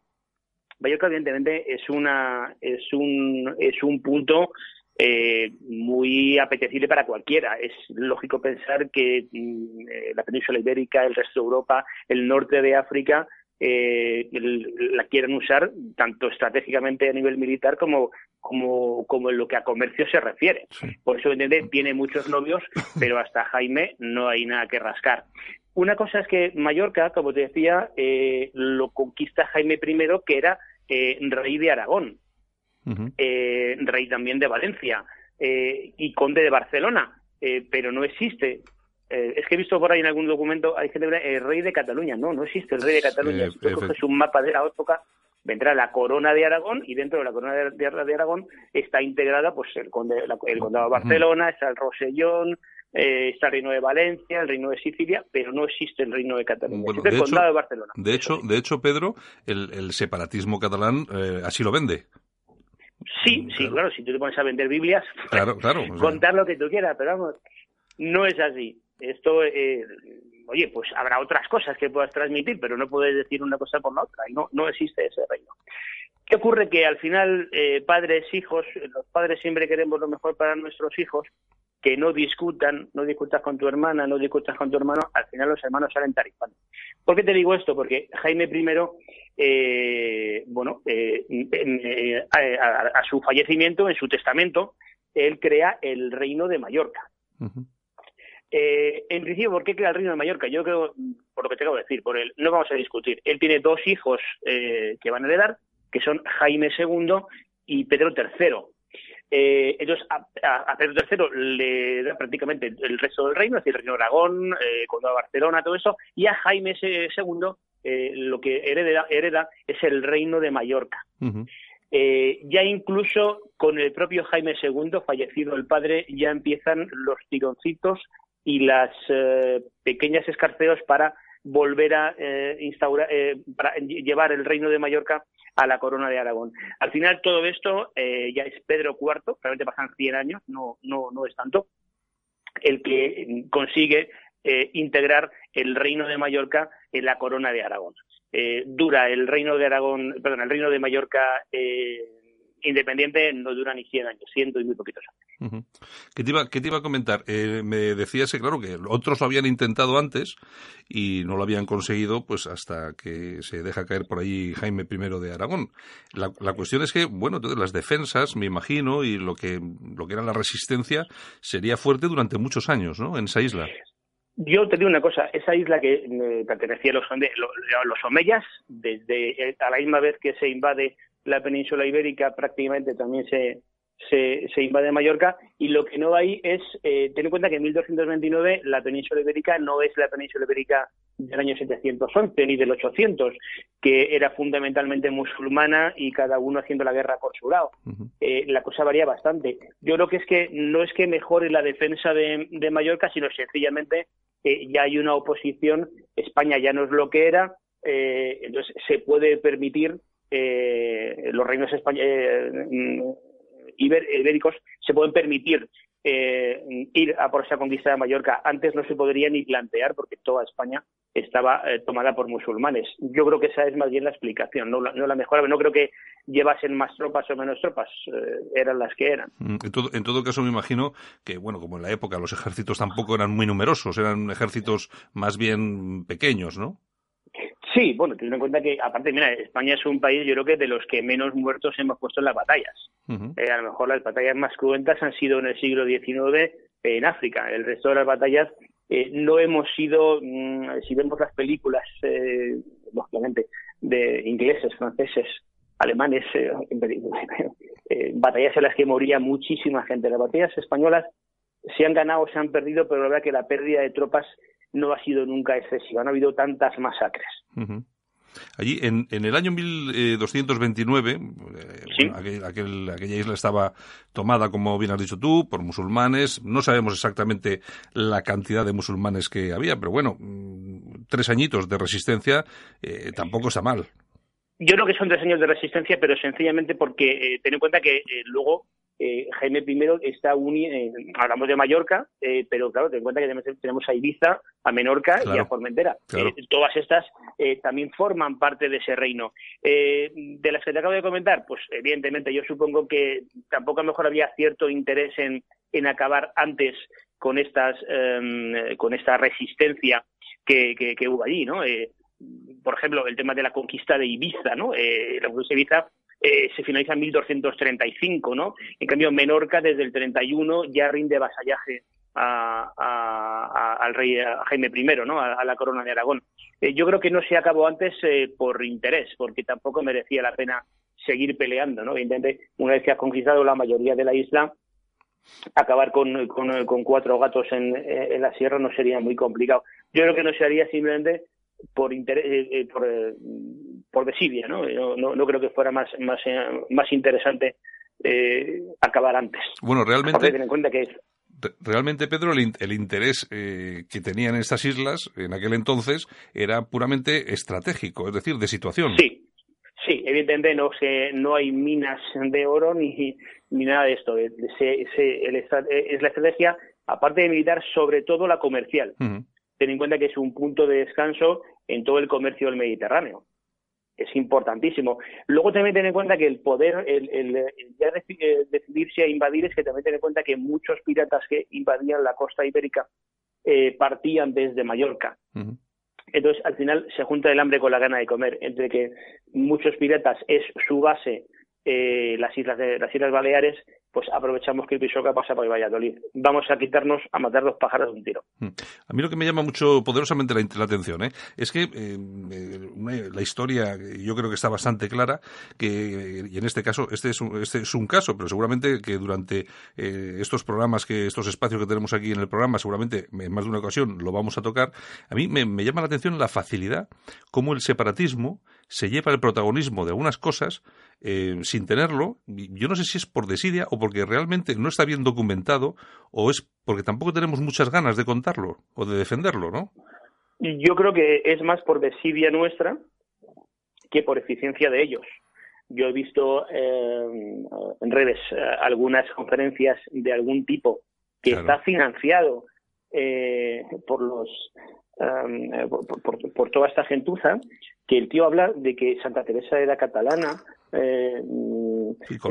[SPEAKER 7] Mallorca evidentemente es una es un es un punto eh, muy apetecible para cualquiera. Es lógico pensar que mm, eh, la península ibérica, el resto de Europa, el norte de África eh, la quieren usar tanto estratégicamente a nivel militar como, como, como en lo que a comercio se refiere. Por eso ¿entiende? tiene muchos novios, pero hasta Jaime no hay nada que rascar. Una cosa es que Mallorca, como te decía, eh, lo conquista Jaime I, que era rey de Aragón eh, rey también de Valencia eh, y conde de Barcelona, eh, pero no existe. Eh, es que he visto por ahí en algún documento, hay gente que rey de Cataluña. No, no existe el rey de Cataluña. si tú coges un mapa de la época, vendrá la corona de Aragón y dentro de la corona de, Aragón está integrada pues el, conde, el condado de Barcelona, está el Rosellón, eh, está el reino de Valencia, el reino de Sicilia, pero no existe el reino de Cataluña. existe el condado de Barcelona.
[SPEAKER 2] De hecho, de hecho Pedro, el, separatismo catalán así lo vende
[SPEAKER 7] Sí, sí, claro, si tú te pones a vender Biblias,
[SPEAKER 2] claro, claro,
[SPEAKER 7] contar lo que tú quieras, pero vamos, no es así. Esto, eh, oye, pues habrá otras cosas que puedas transmitir, pero no puedes decir una cosa por la otra, y no, no existe ese reino. ¿Qué ocurre? Que al final, eh, padres, hijos, los padres siempre queremos lo mejor para nuestros hijos, que no discutan, no discutas con tu hermana, no discutas con tu hermano, al final los hermanos salen tarifando. ¿Por qué te digo esto? Porque Jaime I, eh, bueno, eh, eh, a, su fallecimiento, en su testamento, él crea el reino de Mallorca. en principio, ¿por qué crea el reino de Mallorca? Yo creo, por lo que tengo que decir, por él, no vamos a discutir. Él tiene dos hijos que van a heredar, que son Jaime II y Pedro III. Eh, ellos a, Pedro III le da prácticamente el resto del reino, es decir, el reino de Aragón, eh, Condado de Barcelona, todo eso, y a Jaime II eh, lo que hereda, hereda, es el reino de Mallorca. Eh, ya incluso con el propio Jaime II, fallecido el padre, ya empiezan los tironcitos y las pequeñas escarceos para volver a instaurar, para llevar el reino de Mallorca a la corona de Aragón. Al final todo esto eh, ya es Pedro IV, realmente pasan 100 años, no, no, no es tanto, el que consigue eh, integrar el reino de Mallorca en la corona de Aragón. Eh, dura el reino de Aragón, perdón, el reino de Mallorca independiente no dura ni 100 años, ciento y muy poquitos años.
[SPEAKER 2] ¿Qué, te iba, te iba a comentar? Eh, me decías, claro, que otros lo habían intentado antes y no lo habían conseguido, pues hasta que se deja caer por ahí Jaime I de Aragón. La, cuestión es que, bueno, las defensas, me imagino, y lo que, lo que era la resistencia, sería fuerte durante muchos años, ¿no?, en esa isla.
[SPEAKER 7] Yo te digo una cosa, esa isla que eh, pertenecía a los, los omeyas, desde eh, a la misma vez que se invade la península ibérica prácticamente también se, se, invade Mallorca y lo que no hay es, eh, ten en cuenta que en 1229 la península ibérica no es la península ibérica del año 711 ni del 800, que era fundamentalmente musulmana y cada uno haciendo la guerra por su lado. Eh, la cosa varía bastante. Yo creo que es que no es que mejore la defensa de, de Mallorca, sino sencillamente que ya hay una oposición, España ya no es lo que era, eh, entonces se puede permitir eh, los reinos eh, mm, ibéricos se pueden permitir eh, ir a por esa conquista de Mallorca. Antes no se podría ni plantear porque toda España estaba tomada por musulmanes. Yo creo que esa es más bien la explicación, no la, no la mejor. No creo que llevasen más tropas o menos tropas, eran las que eran.
[SPEAKER 2] Mm, en todo, en todo caso, me imagino que, bueno, como en la época los ejércitos tampoco eran muy numerosos, eran ejércitos más bien pequeños, ¿no?
[SPEAKER 7] Sí, bueno, teniendo en cuenta que, aparte, mira, España es un país, yo creo que de los que menos muertos hemos puesto en las batallas. Eh, a lo mejor las batallas más cruentas han sido en el siglo XIX en África. El resto de las batallas eh, no hemos sido, mm, si vemos las películas, eh, lógicamente, de ingleses, franceses, alemanes, batallas en las que moría muchísima gente. Las batallas españolas se han ganado, se han perdido, pero la verdad que la pérdida de tropas no ha sido nunca excesiva, no ha habido tantas masacres.
[SPEAKER 2] Allí, en, en, el año 1229, eh, aquella isla estaba tomada, como bien has dicho tú, por musulmanes. No sabemos exactamente la cantidad de musulmanes que había, pero bueno, mm, tres añitos de resistencia eh, tampoco está mal.
[SPEAKER 7] Yo creo que son tres años de resistencia, pero sencillamente porque eh, ten en cuenta que luego eh, Jaime I está unido, eh, hablamos de Mallorca, eh, pero claro, ten en cuenta que tenemos, a Ibiza, a Menorca y a Formentera. todas estas también forman parte de ese reino. de las que te acabo de comentar, pues evidentemente yo supongo que tampoco a lo mejor había cierto interés en, en acabar antes con estas em, con esta resistencia que, que, hubo allí, ¿no? por ejemplo, el tema de la conquista de Ibiza, ¿no? la conquista de Ibiza eh, se finaliza en 1235, ¿no? En cambio, Menorca desde el 31 ya rinde vasallaje al rey Jaime I, ¿no? A, la corona de Aragón. Eh, yo creo que no se acabó antes eh, por interés, porque tampoco merecía la pena seguir peleando, ¿no? Evidentemente, una vez que has conquistado la mayoría de la isla, acabar con, cuatro gatos en, la sierra no sería muy complicado. Yo creo que no se haría simplemente por interés, por, por desidia, ¿no? ¿no? No, creo que fuera más, más, eh, más interesante eh, acabar antes.
[SPEAKER 2] Bueno, realmente...
[SPEAKER 7] en cuenta que
[SPEAKER 2] realmente, Pedro, el, el interés eh, que tenían estas islas en aquel entonces era puramente estratégico, es decir, de situación.
[SPEAKER 7] Sí, sí, evidentemente no se, no hay minas de oro ni, ni nada de esto. es la estrategia, aparte de militar, sobre todo la comercial. Ten en cuenta que es un punto de descanso en todo el comercio del Mediterráneo. Es importantísimo. Luego también ten en cuenta que el poder, el, el, ya eh, decidirse a invadir es que también ten en cuenta que muchos piratas que invadían la costa ibérica eh, partían desde Mallorca. Entonces, al final se junta el hambre con la gana de comer, entre que muchos piratas es su base eh, las islas de las Islas Baleares, pues aprovechamos que el pasa por Valladolid. Vamos a quitarnos, a matar dos pájaros de un tiro.
[SPEAKER 2] Hmm. A mí lo que me llama mucho poderosamente la, atención ¿eh? es que eh, la historia yo creo que está bastante clara, que y en este caso, este es un, este es un caso, pero seguramente que durante estos programas, que estos espacios que tenemos aquí en el programa, seguramente en más de una ocasión lo vamos a tocar, a mí me, me llama la atención la facilidad como el separatismo se lleva el protagonismo de algunas cosas eh, sin tenerlo. Yo no sé si es por desidia o porque realmente no está bien documentado o es porque tampoco tenemos muchas ganas de contarlo o de defenderlo, ¿no?
[SPEAKER 7] Yo creo que es más por desidia nuestra que por eficiencia de ellos. Yo he visto eh, en redes eh, algunas conferencias de algún tipo que está financiado por los por, toda esta gentuza que el tío habla de que Santa Teresa era catalana, eh,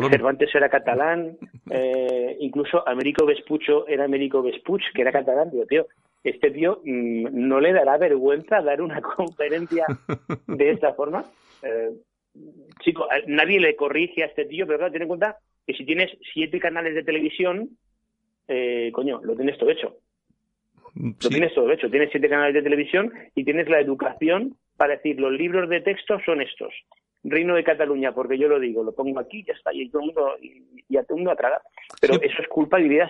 [SPEAKER 7] Cervantes era catalán, eh, incluso Américo Vespucho era Américo Vespuch, que era catalán. Digo, tío, este tío mm, no le dará vergüenza dar una conferencia de esta forma. Eh, chico, nadie le corrige a este tío, pero claro, ten en cuenta que si tienes siete canales de televisión, eh, coño, lo tienes todo hecho. Lo tienes todo hecho. Tienes siete canales de televisión y tienes la educación para decir los libros de texto son estos. Reino de Cataluña, porque yo lo digo, lo pongo aquí, ya está, y todo el mundo, y, a todo el mundo a tragar. Pero eso es culpabilidad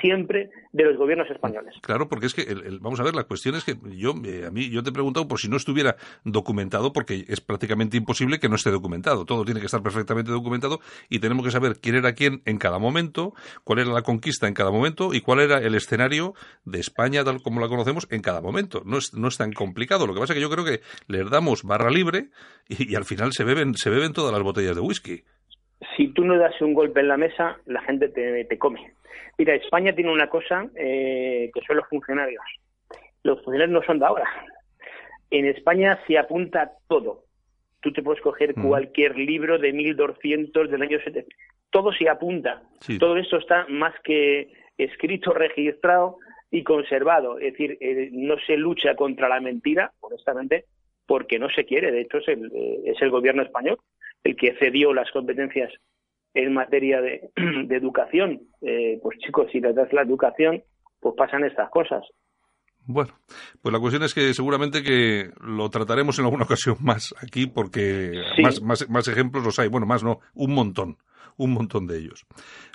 [SPEAKER 7] siempre de los gobiernos españoles.
[SPEAKER 2] Claro, porque es que, vamos a ver, la cuestión es que yo, eh, a mí, yo te he preguntado por si no estuviera documentado, porque es prácticamente imposible que no esté documentado. Todo tiene que estar perfectamente documentado y tenemos que saber quién era quién en cada momento, cuál era la conquista en cada momento y cuál era el escenario de España tal como la conocemos en cada momento. No es, no es tan complicado. Lo que pasa es que yo creo que les damos barra libre y, al final se beben, se beben todas las botellas de whisky.
[SPEAKER 7] Si tú no das un golpe en la mesa, la gente te, te come. Mira, España tiene una cosa eh, que son los funcionarios. Los funcionarios no son de ahora. En España se apunta todo. Tú te puedes coger mm. cualquier libro de 1200 del año 70. Todo se apunta. Todo esto está más que escrito, registrado y conservado. Es decir, eh, no se lucha contra la mentira, honestamente, porque no se quiere. De hecho, es el, eh, es el gobierno español el que cedió las competencias en materia de, educación. Eh, pues chicos, si das la educación, pues pasan estas cosas.
[SPEAKER 2] Bueno, pues la cuestión es que seguramente que lo trataremos en alguna ocasión más aquí porque más, más, más, ejemplos los hay. Bueno, más no, un montón, un montón de ellos.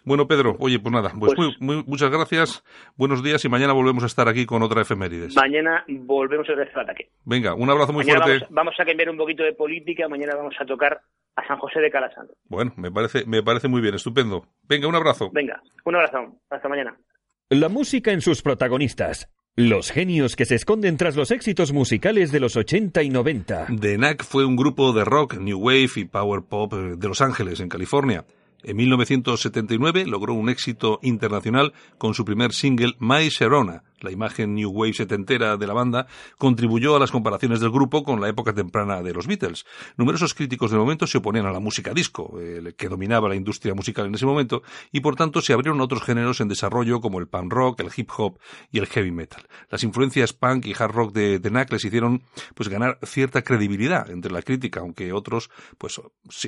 [SPEAKER 2] Bueno, Pedro, oye, pues nada, pues, pues muy, muchas gracias, buenos días y mañana volvemos a estar aquí con otra efemérides.
[SPEAKER 7] Mañana volvemos a ver el ataque.
[SPEAKER 2] Venga, un abrazo muy fuerte.
[SPEAKER 7] Vamos, vamos, a cambiar un poquito de política, mañana vamos a tocar a San José de Calasando.
[SPEAKER 2] Bueno, me parece, me parece muy bien, estupendo. Venga, un abrazo.
[SPEAKER 7] Venga, un abrazo. Hasta mañana.
[SPEAKER 1] La música en sus protagonistas. Los genios que se esconden tras los éxitos musicales de los 80 y 90.
[SPEAKER 2] The Knack fue un grupo de rock, new wave y power pop de Los Ángeles, en California. En 1979 logró un éxito internacional con su primer single My Sharona, la imagen New Wave setentera de la banda, contribuyó a las comparaciones del grupo con la época temprana de los Beatles. Numerosos críticos del momento se oponían a la música disco, que dominaba la industria musical en ese momento, y por tanto se abrieron otros géneros en desarrollo como el punk rock, el hip hop y el heavy metal. Las influencias punk y hard rock de, The Knack les hicieron pues ganar cierta credibilidad entre la crítica, aunque otros pues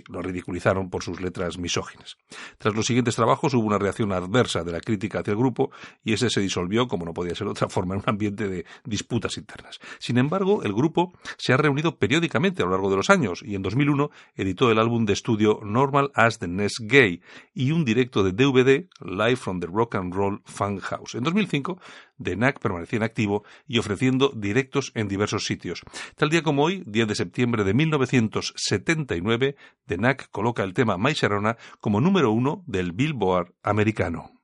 [SPEAKER 2] lo ridiculizaron por sus letras misóginas. Tras los siguientes trabajos hubo una reacción adversa de la crítica hacia el grupo y ese se disolvió como no podía ser otra forma, en un ambiente de disputas internas. Sin embargo, el grupo se ha reunido periódicamente a lo largo de los años y en 2001 editó el álbum de estudio Normal as the Next Gay y un directo de DVD Live from the Rock and Roll Fan House. En 2005, The Knack permanecía en activo y ofreciendo directos en diversos sitios. Tal día como hoy, 10 de septiembre de 1979, The Knack coloca el tema My Sharona como número uno del Billboard americano.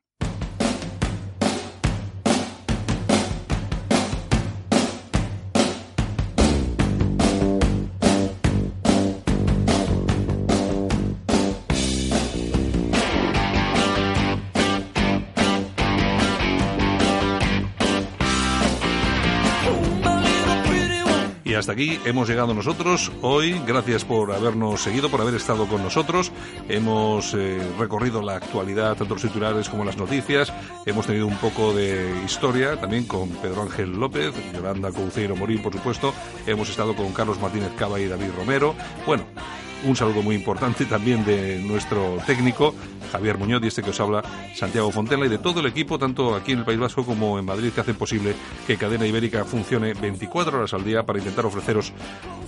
[SPEAKER 2] Hasta aquí hemos llegado nosotros hoy. Gracias por habernos seguido, por haber estado con nosotros. Hemos eh, recorrido la actualidad, tanto los titulares como las noticias. Hemos tenido un poco de historia también con Pedro Ángel López, Yolanda Couceiro Morín, por supuesto. Hemos estado con Carlos Martínez Cava y David Romero. Bueno, un saludo muy importante también de nuestro técnico, Javier Muñoz, y este que os habla, Santiago Fontela, y de todo el equipo, tanto aquí en el País Vasco como en Madrid, que hacen posible que Cadena Ibérica funcione 24 horas al día para intentar ofreceros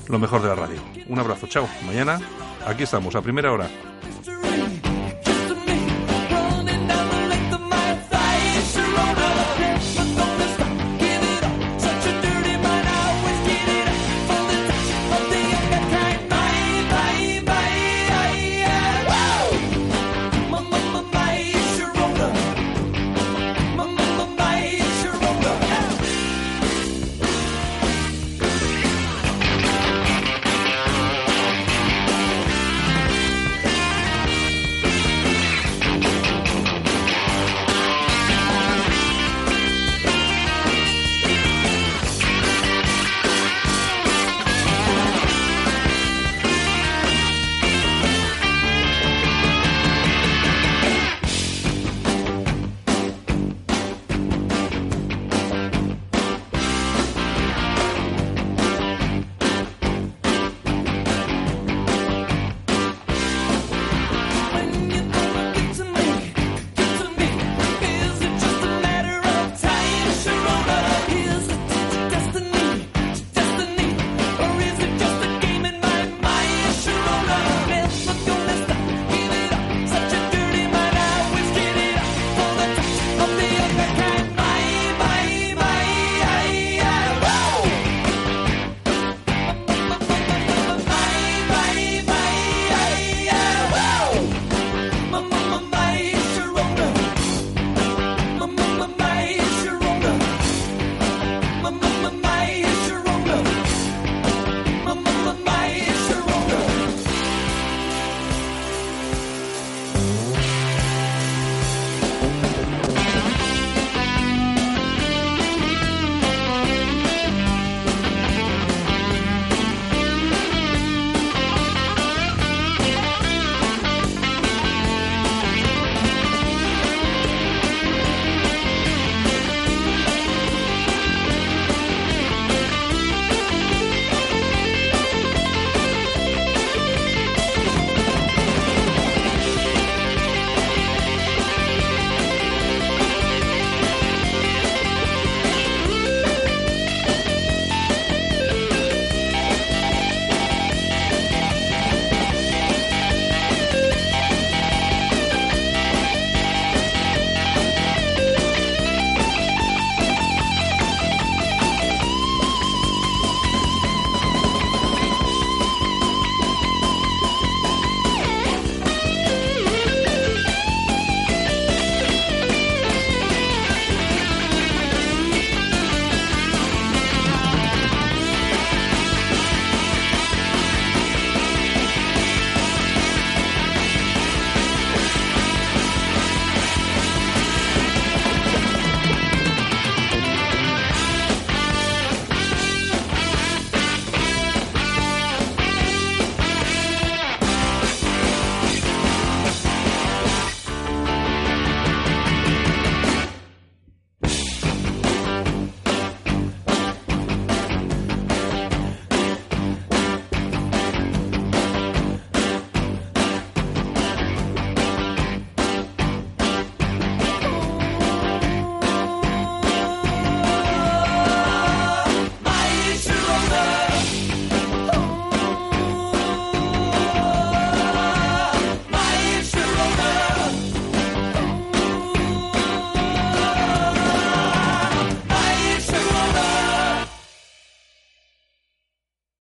[SPEAKER 2] lo mejor de la radio. Un abrazo, chao. Mañana aquí estamos, a primera hora.